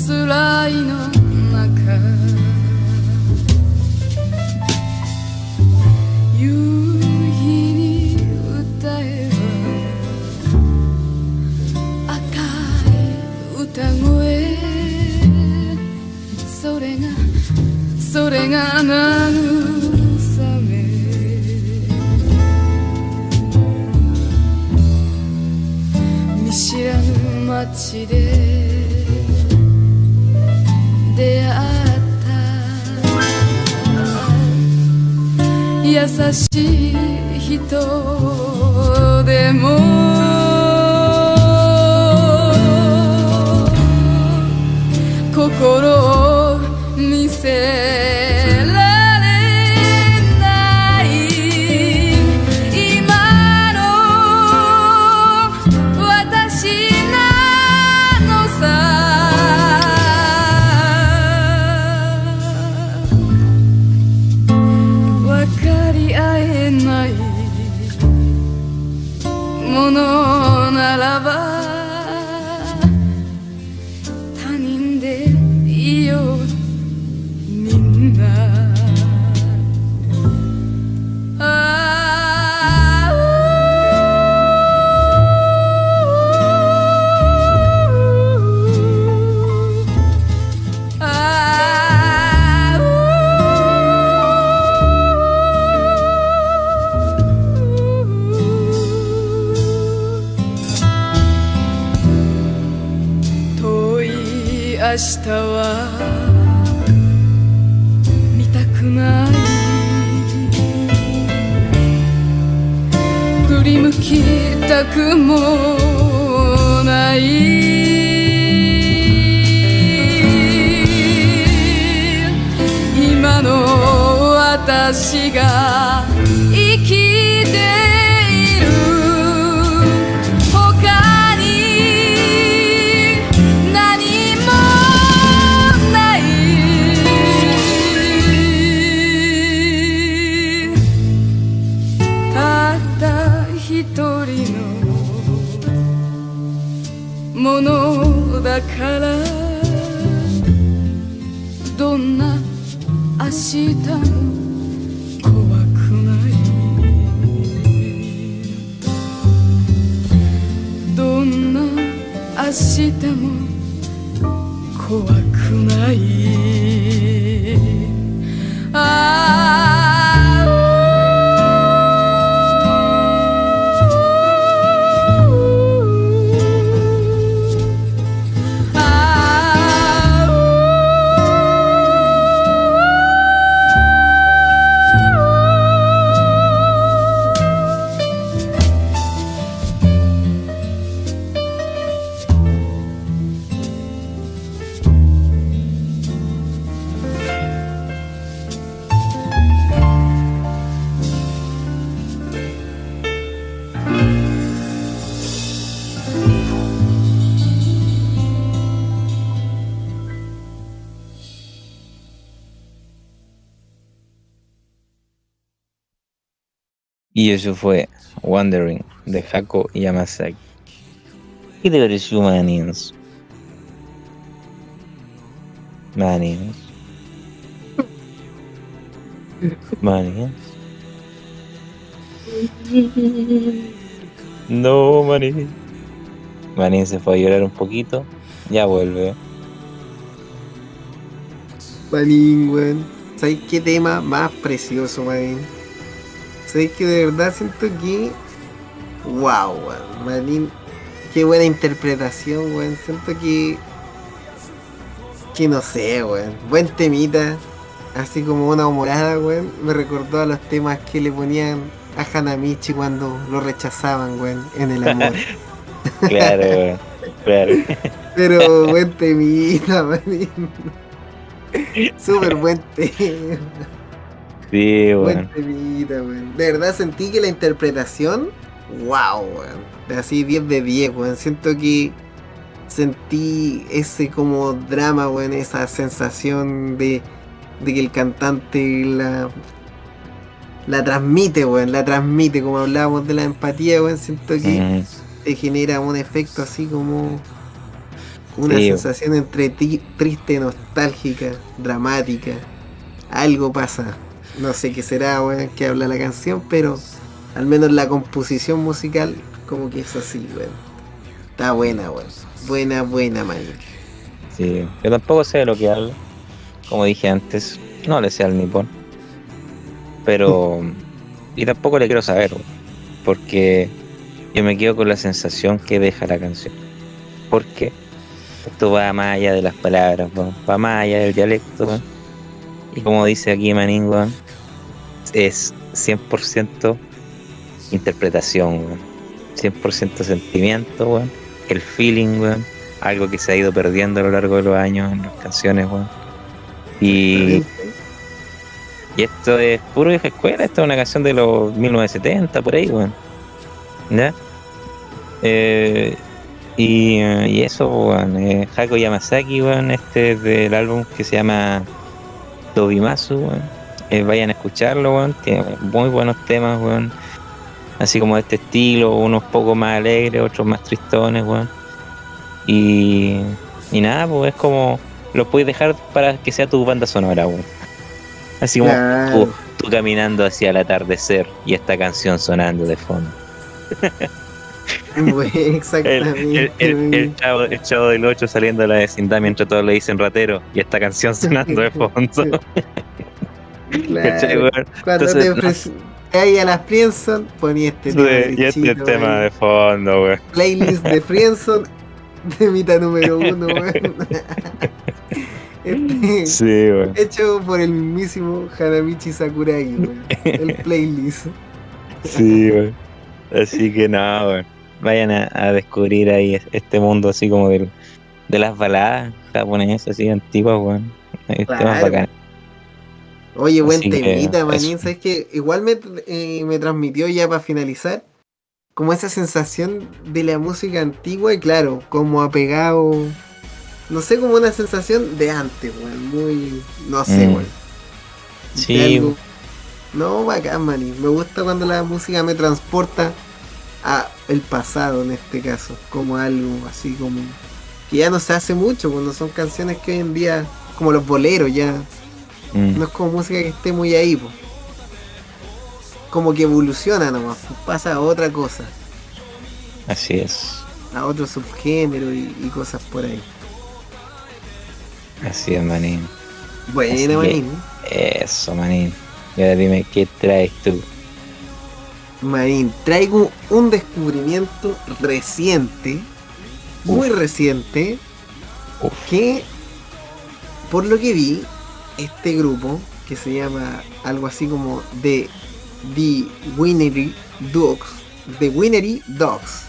D: 辛いのくもない。今の私が
B: Y eso fue Wandering de Hako Yamazaki. ¿Qué te pareció, Manins? Manins. Manins. [LAUGHS] No, Manin. Manin se fue a llorar un poquito. Ya vuelve.
A: Manín, weón. ¿Sabéis qué tema más precioso, Manín? ¿Sabéis que de verdad siento que. Wow, weón. Qué buena interpretación, weón. Siento que. Que no sé, weón. Buen temita. Así como una humorada, weón. Me recordó a los temas que le ponían a Hanamichi cuando lo rechazaban, weón, en el amor. [LAUGHS]
B: Claro, weón. Claro. [LAUGHS]
A: Pero buen temita, manín. [LAUGHS] Súper buen tema.
B: Sí,
A: Buen
B: weón.
A: De verdad sentí que la interpretación, wow, weón. Así 10 de 10, weón. Siento que sentí ese como drama, weón, esa sensación de, de que el cantante la, la transmite, weón, la transmite, como hablábamos de la empatía, weón. Siento que
B: Mm,
A: te genera un efecto así como una
B: Sí.
A: sensación entre triste, nostálgica, dramática. Algo pasa. No sé qué será, weón, que habla la canción, pero al menos la composición musical como que es así, weón. Está buena, weón. Buena, buena, man.
B: sí. Yo tampoco sé de lo que hablo. Como dije antes, no le sé al nipón. Pero. [LAUGHS] Y tampoco le quiero saber, weón. Porque yo me quedo con la sensación que deja la canción. Porque esto va más allá de las palabras, weón, va más allá del dialecto. weón. Y como dice aquí Manín, weón, es 100% interpretación, weón. 100% sentimiento, weón. El feeling, weón. Algo que se ha ido perdiendo a lo largo de los años en las canciones, weón. Y, esto es puro vieja escuela, esto es una canción de los 1970, por ahí, weón. ¿Ya? Eh, y, y eso, weón. eh, Hako Yamazaki, weón, este es del álbum que se llama Tobimasu, weón. Eh, vayan a escucharlo, weón. Tiene muy buenos temas, weón. Así como de este estilo, unos poco más alegres, otros más tristones, weón. Y, y nada, pues es como. Lo puedes dejar para que sea tu banda sonora, weón. Así como tú, tú caminando hacia el atardecer y esta canción sonando de fondo. [LAUGHS] [LAUGHS]
A: Exactamente.
B: el, el-
A: weón.
B: el chavo, el chavo del 8 saliendo de la vecindad mientras todos le dicen ratero y esta canción sonando de fondo. ¿Cachai, [LAUGHS]
A: Claro. [LAUGHS] Cuando
B: Entonces,
A: te
B: no.
A: ofreci- ahí a las Friendzone, ponía este
B: Sí,
A: tema.
B: y este
A: derechito,
B: tema de fondo,
A: playlist de Friendzone de mitad número uno. Este,
B: Sí.
A: Hecho por el mismísimo Hanamichi Sakuragi, weón. El playlist.
B: Sí, weón. Así que nada. Vayan a, a descubrir ahí es- este mundo así como del, de las baladas japonesas así antiguas, weón. Temas
A: Claro.
B: bacanes.
A: Oye, buen
B: Así que,
A: temita, manín. ¿Sabes que Igual me, eh, me transmitió ya para finalizar como esa sensación de la música antigua y claro, como apegado. No sé, como una sensación de antes, weón. Muy. No sé,
B: Mm.
A: weón.
B: Sí,
A: No, bacán, maní. Me gusta cuando la música me transporta a el pasado en este caso. Como algo así como. Que ya no se hace mucho cuando son canciones que hoy en día. Como los boleros ya.
B: mm,
A: No es como música que esté muy ahí, po. Como que evoluciona nomás, po, pasa a otra cosa,
B: así es.
A: a otro subgénero y, y cosas por ahí.
B: Así es, manín. Así que-
A: manín.
B: Eso, manín. Y ahora dime, ¿qué traes tú?
A: Manín, traigo un descubrimiento reciente, muy reciente,
B: Uf.
A: que por lo que vi, este grupo, que se llama algo así como The, The Winery Dogs, The Winery Dogs,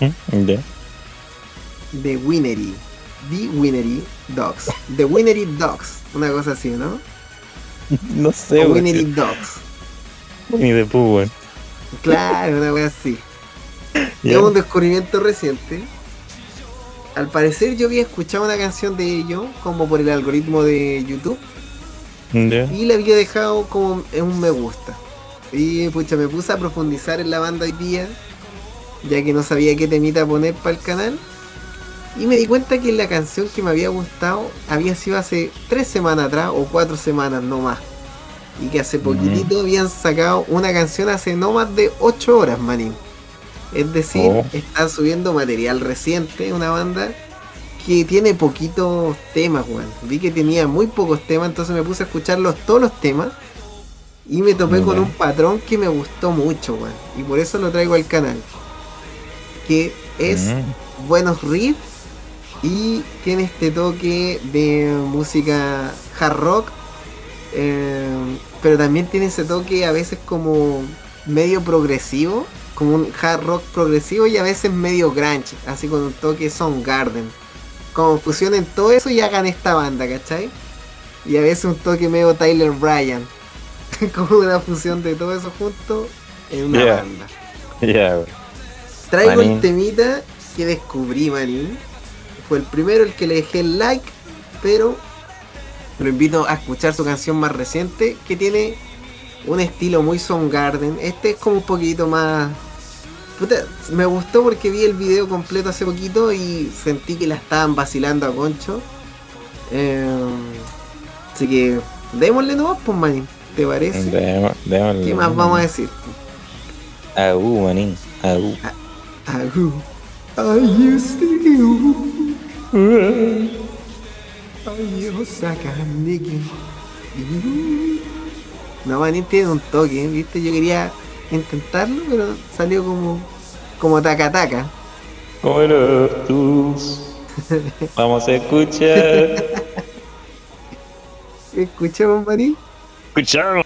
B: ¿Mm? ¿Ya?
A: The Winery. The Winery Dogs. The Winery Dogs. Una cosa así, ¿no? [LAUGHS]
B: No sé,
A: O. Winery Dogs. [LAUGHS]
B: Ni de pu, weón.
A: Claro, una cosa así. [LAUGHS]
B: Ya.
A: Es un descubrimiento reciente. Al parecer yo había escuchado una canción de ellos como por el algoritmo de YouTube y la había dejado como en un me gusta. Y pucha, me puse a profundizar en la banda hoy día, ya que no sabía qué temita poner para el canal. Y me di cuenta que la canción que me había gustado había sido hace tres semanas atrás o cuatro semanas no más. Y que hace poquitito habían sacado una canción hace no más de 8 horas, manín. Es decir,
B: Oh.
A: están subiendo material reciente, una banda que tiene poquitos temas, weón. Vi que tenía muy pocos temas, entonces me puse a escucharlos todos los temas. Y me topé con un patrón que me gustó mucho, weón. Y por eso lo traigo al canal. Que es
B: Mm.
A: buenos riffs y tiene este toque de música hard rock. Eh, pero también tiene ese toque a veces como medio progresivo. Como un hard rock progresivo y a veces medio grunge. Así con un toque Soundgarden. Como fusionen todo eso y hagan esta banda, ¿cachai? Y a veces un toque medio Tyler Bryan. [LAUGHS] como una fusión de todo eso junto en una
B: Yeah.
A: banda.
B: Weón.
A: Traigo
B: Manín.
A: el temita que descubrí, Manín. Fue el primero el que le dejé el like, pero lo invito a escuchar su canción más reciente, que tiene un estilo muy Soundgarden. Este es como un poquito más... Puta, me gustó porque vi el video completo hace poquito y sentí que la estaban vacilando a Concho. Eh, así que démosle nomás, pues, Manín. ¿Te parece?
B: Démosle- démosle.
A: ¿Qué más vamos a decir?
B: Aú, manín. Aú.
A: Agu. Are you still? Are you sacaniki? No, manín tiene un toque, ¿viste? Yo quería intentarlo, pero salió como como taca taca.
B: Bueno, tus. Vamos a escuchar. [LAUGHS]
A: ¿Escuchamos, manín?
B: Escuchamos.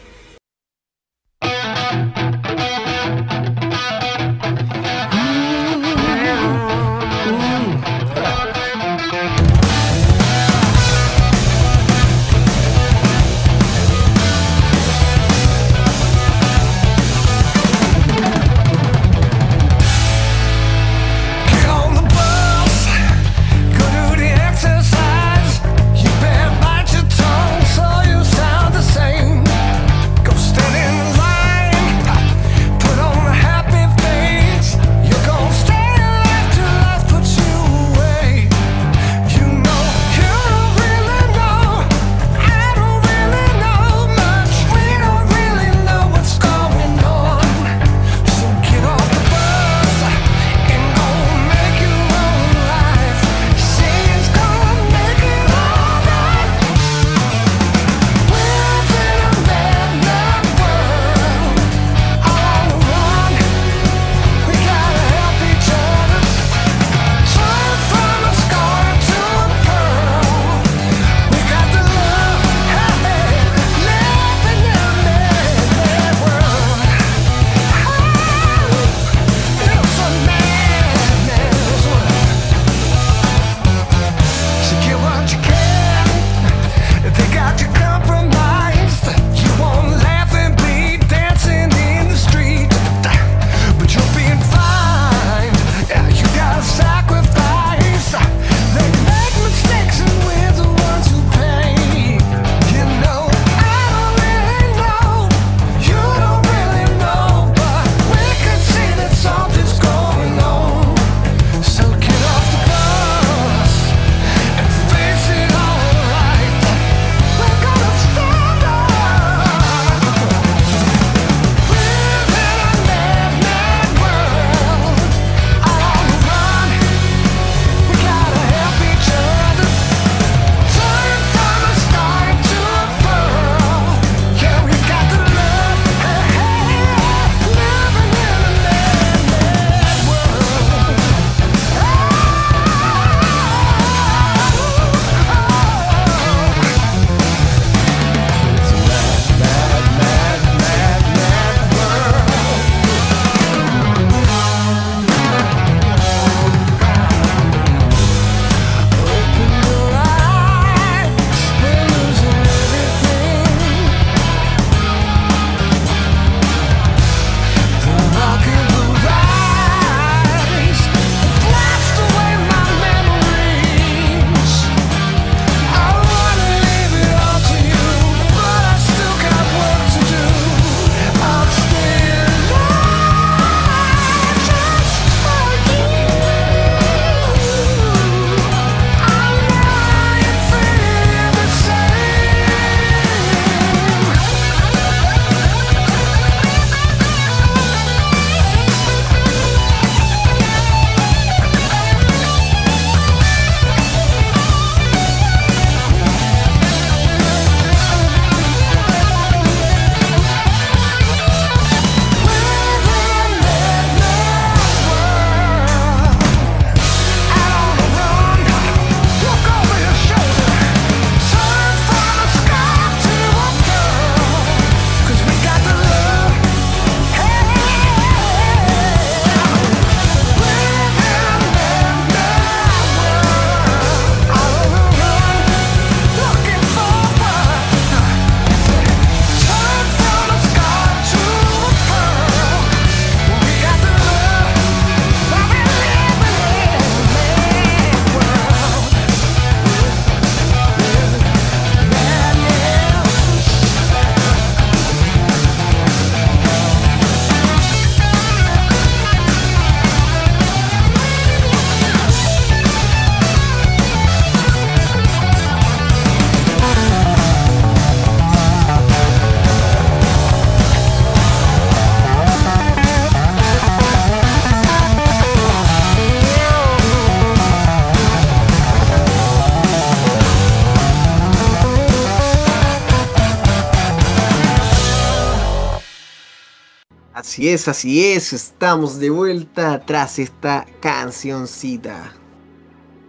A: Así es, así es, estamos de vuelta tras esta cancioncita.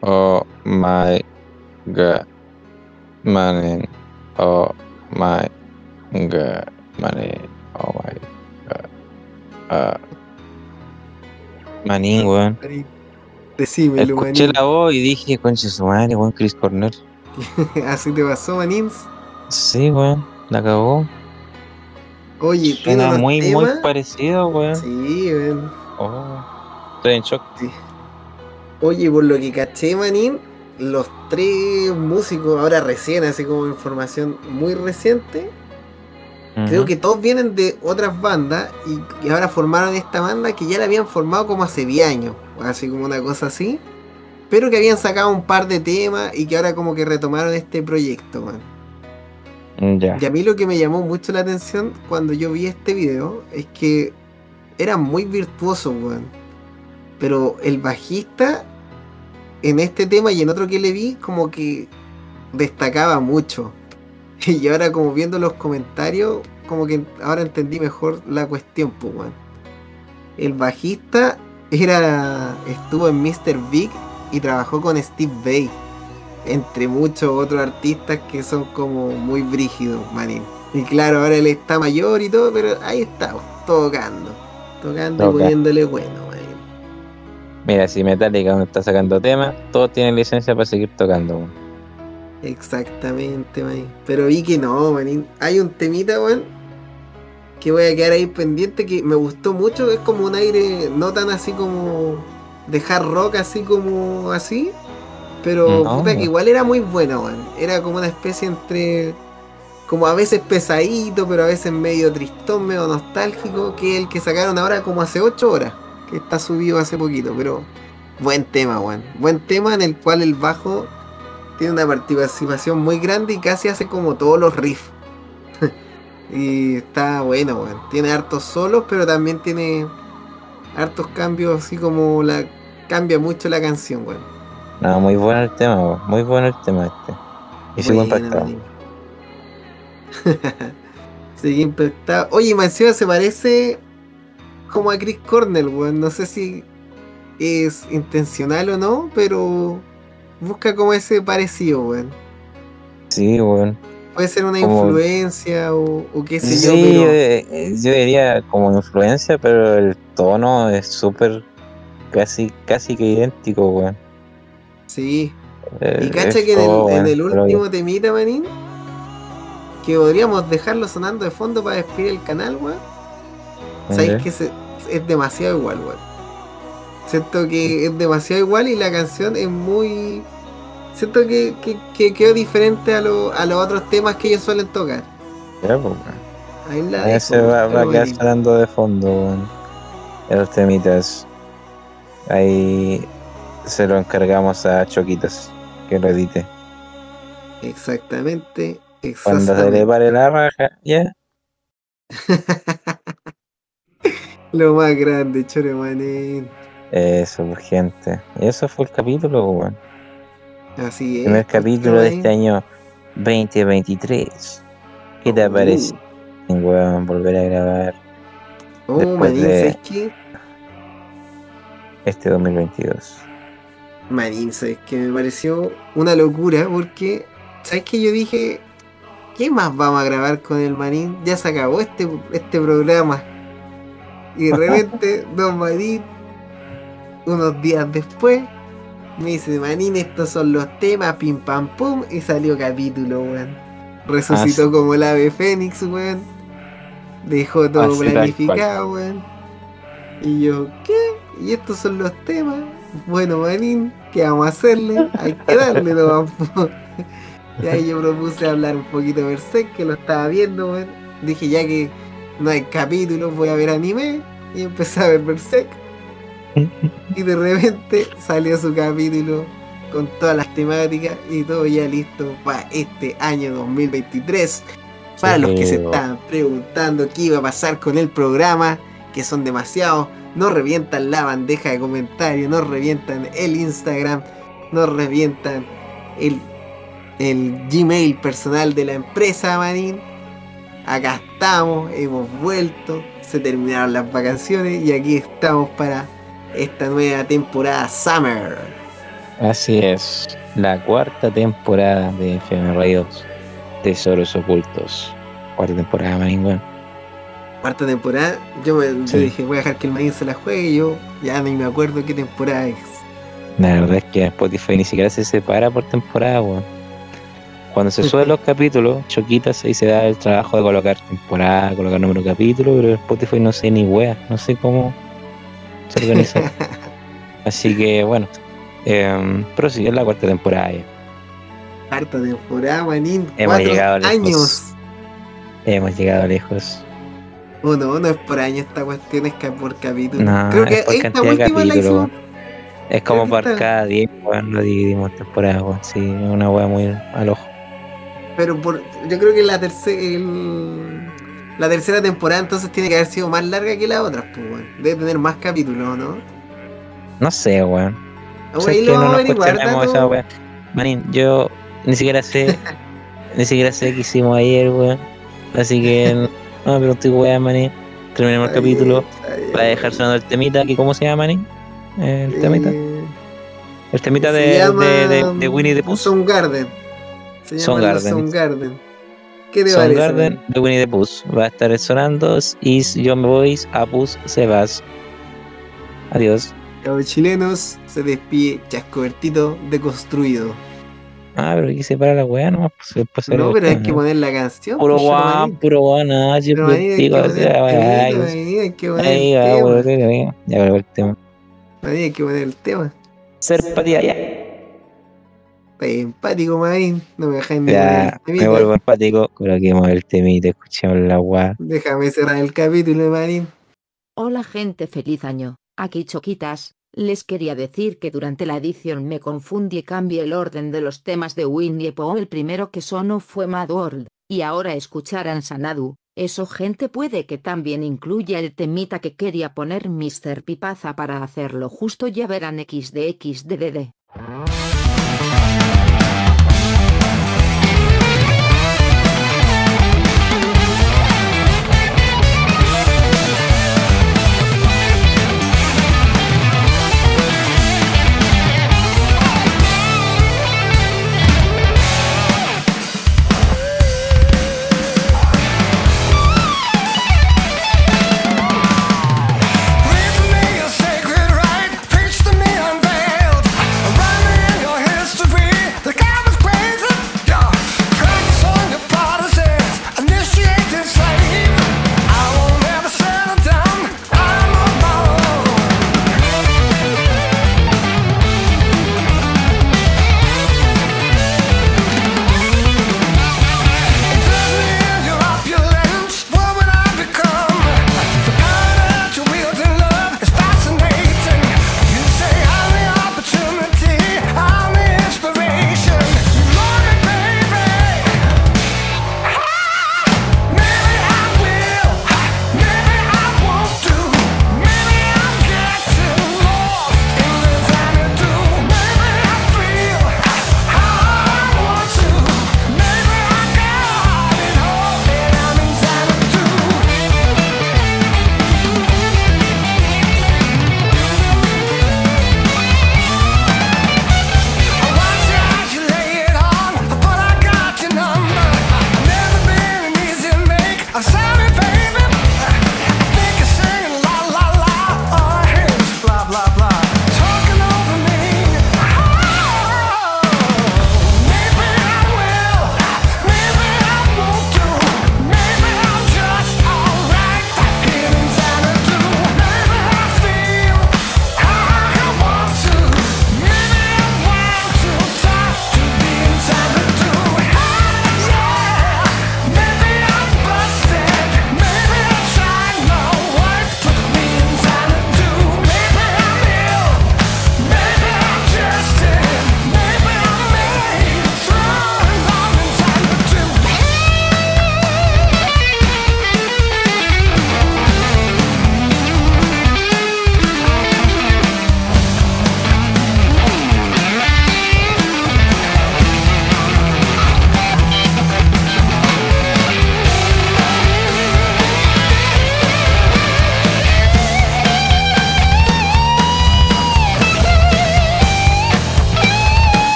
B: Oh my god. Manin. Oh my god. Manin. Oh my god. Ah. Manín, weón.
A: Decímelo,
B: Escuché
A: Manín.
B: la voz y dije, concha su madre, weón, Chris Cornell. [LAUGHS]
A: Así te pasó, Manins.
B: Sí, weón, la cagó.
A: Oye, tiene
B: Suena muy, muy
A: temas-
B: parecido, weón.
A: Sí, weón.
B: Oh, estoy en shock.
A: Oye, por lo que caché, Manín, los tres músicos, ahora recién, así como información muy reciente, creo que todos vienen de otras bandas y, y ahora formaron esta banda que ya la habían formado como hace 10 años, así como una cosa así, pero que habían sacado un par de temas y que ahora como que retomaron este proyecto, man. Y a mí lo que me llamó mucho la atención cuando yo vi este video es que era muy virtuoso, weón. Pero el bajista en este tema y en otro que le vi como que destacaba mucho. [LAUGHS] Y ahora como viendo los comentarios, como que ahora entendí mejor la cuestión, pues, weón. El bajista era estuvo en Mr. Big y trabajó con Steve Bay entre muchos otros artistas que son como muy brígidos, manín. Y claro, ahora él está mayor y todo, pero ahí está, tocando. Tocando y poniéndole bueno, manín.
B: Mira, si Metallica no está sacando temas, todos tienen licencia para seguir tocando.
A: Exactamente, manín. Pero vi que no, manín. Hay un temita, weón, que voy a quedar ahí pendiente que me gustó mucho. Es como un aire no tan así como de hard rock, así como así. Pero
B: No.
A: puta que igual era muy bueno, weón. Era como una especie entre. Como a veces pesadito, pero a veces medio tristón, medio nostálgico. Que el que sacaron ahora como hace 8 horas. Que está subido hace poquito, pero. Buen tema, weón. Buen tema en el cual el bajo tiene una participación muy grande y casi hace como todos los riffs. [LAUGHS] y está bueno, weón. Tiene hartos solos, pero también tiene hartos cambios, así como la cambia mucho la canción, weón.
B: No, muy bueno el tema, weón. muy bueno el tema este. Y sigo impactado. [LAUGHS]
A: Seguí impactado. Oye, encima se parece como a Chris Cornell, weón. No sé si es intencional o no, pero busca como ese parecido, weón.
B: Sí, weón.
A: Puede ser una
B: Como-
A: influencia o, o qué sé
B: Sí,
A: yo,
B: yo,
A: pero
B: eh, yo diría como influencia, pero el tono es súper casi casi que idéntico, weón.
A: Sí.
B: Eh,
A: Y cacha
B: es
A: que en el, en último temita, manín, que podríamos dejarlo sonando de fondo para despedir el canal, weón. Sabéis que se- es demasiado igual, weón. Siento que es demasiado igual y la canción es muy. Siento que, que, que quedó diferente a, lo- a los otros temas que ellos suelen tocar.
B: Ya, pues.
A: Ahí la
B: Ahí
A: dejo,
B: se va, va a quedar sonando de fondo, weón. En los temitas. Ahí se lo encargamos a Choquitos que lo edite.
A: Exactamente,
B: Cuando se le
A: exactamente.
B: pare la raja, ya. [LAUGHS]
A: Lo más grande, chore manín.
B: Eso, pues, gente. Y eso fue el capítulo, weón.
A: Así es.
B: Primer
A: pues,
B: capítulo de este año 2023. ¿Qué te
A: Uh.
B: parece, weón, volver a grabar
A: Oh, manín,
B: de-
A: ¿sabes qué?
B: este 2022?
A: Marín, ¿sabes que Me pareció una locura porque, ¿sabes que Yo dije, ¿qué más vamos a grabar con el Marín? Ya se acabó este, este programa. Y de repente, [LAUGHS] Don Marín, unos días después, me dice, Marín, estos son los temas, pim pam pum, y salió capítulo, weón. Resucitó
B: Ah,
A: como el ave fénix, weón. Dejó todo
B: Así,
A: planificado, weón. Y yo, ¿qué? ¿Y estos son los temas? Bueno, Manín, ¿qué vamos a hacerle? Hay que darle po. Y ahí yo propuse hablar un poquito de Berserk, que lo estaba viendo. Dije, ya que no hay capítulos, voy a ver anime. Y empecé a ver Berserk. Y de repente salió su capítulo con todas las temáticas y todo ya listo para este año 2023. Para los que se estaban preguntando qué iba a pasar con el programa, que son demasiados, no revientan la bandeja de comentarios, no revientan el Instagram, no revientan el, el Gmail personal de la empresa, manín. acá estamos, hemos vuelto, se terminaron las vacaciones y aquí estamos para esta nueva temporada Summer.
B: Así es, la cuarta temporada de FM Radios Tesoros Ocultos. Cuarta temporada, manín, weón.
A: Cuarta temporada, yo, me, yo
B: Sí.
A: dije, voy a dejar que el maíz se la juegue y yo ya ni me acuerdo qué temporada es.
B: La verdad es que Spotify ni siquiera se separa por temporada, weón. Cuando se suben los capítulos, choquitas ahí se da el trabajo de colocar temporada, colocar número de capítulo, pero Spotify no sé ni wea, no sé cómo se organiza. [LAUGHS] Así que bueno, eh, pero sí, es la cuarta temporada ya.
A: Cuarta temporada, manín.
B: Hemos
A: cuatro
B: llegado lejos.
A: años.
B: Hemos llegado lejos.
A: O no, no es por año esta cuestión, es que por capítulo.
B: No,
A: Creo que
B: es por
A: esta última la hicimos.
B: Es como por
A: está-
B: cada 10, weón, lo dividimos temporada, weón. Sí, es una wea muy al ojo.
A: Pero por, yo creo que la tercera la tercera temporada entonces tiene que haber sido más larga que la otra, pues weón. Debe tener más capítulos, ¿no?
B: No sé, weón.
A: Ah,
B: ¿Sabes
A: ahí
B: que
A: lo
B: no
A: vamos a averiguar,
B: esa wea? Manín, yo ni siquiera sé, [LAUGHS] ni siquiera sé qué hicimos ayer, weón. Así que [LAUGHS] no me pregunté, weón, manín. Terminemos el capítulo.
A: ay,
B: Va a
A: ay.
B: dejar sonando el temita, que ¿cómo se llama, manín? El temita.
A: Eh,
B: El temita de,
A: llama,
B: de, de, de Winnie the Pooh.
A: Soundgarden. Se llama
B: Soundgarden.
A: los Soundgarden. ¿Qué te parece?
B: Soundgarden
A: man?
B: de Winnie the Pooh. Va a estar sonando y yo me voy a Pus se vas. Adiós.
A: Chilenos se despide Chascobertito deconstruido.
B: Ah, pero aquí se para la weá nomás. Pues, después se
A: No, pero hay que
B: ¿no?
A: poner la canción.
B: Puro
A: pues,
B: guau,
A: Manín.
B: puro guau, nada, yo
A: Pero, Manín, hay que
B: digo,
A: poner
B: o sea,
A: el
B: ay,
A: temita, Manín, hay que poner
B: ay,
A: el
B: ah,
A: tema.
B: weón, ya, grabé el tema.
A: Manín, hay que poner el tema.
B: Ser patía, ya.
A: Está empático, Marín. No me dejáis ni
B: Ya, me vuelvo empático. Coloquemos el temita, escuchemos la weá.
A: Déjame cerrar el capítulo, Marín.
D: Hola gente, feliz año. Aquí Choquitas. Les quería decir que durante la edición me confundí y cambié el orden de los temas de Winnie Pooh. El primero que sonó fue Mad World, y ahora escucharán Sanadu. Eso gente puede que también incluya el temita que quería poner Mr. Pipaza para hacerlo justo ya verán XDXDDD.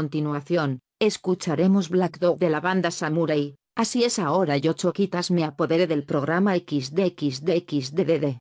E: continuación, escucharemos Black Dog de la banda Samurai, así es ahora yo Choquitas me apoderé del programa XDXDXDDD.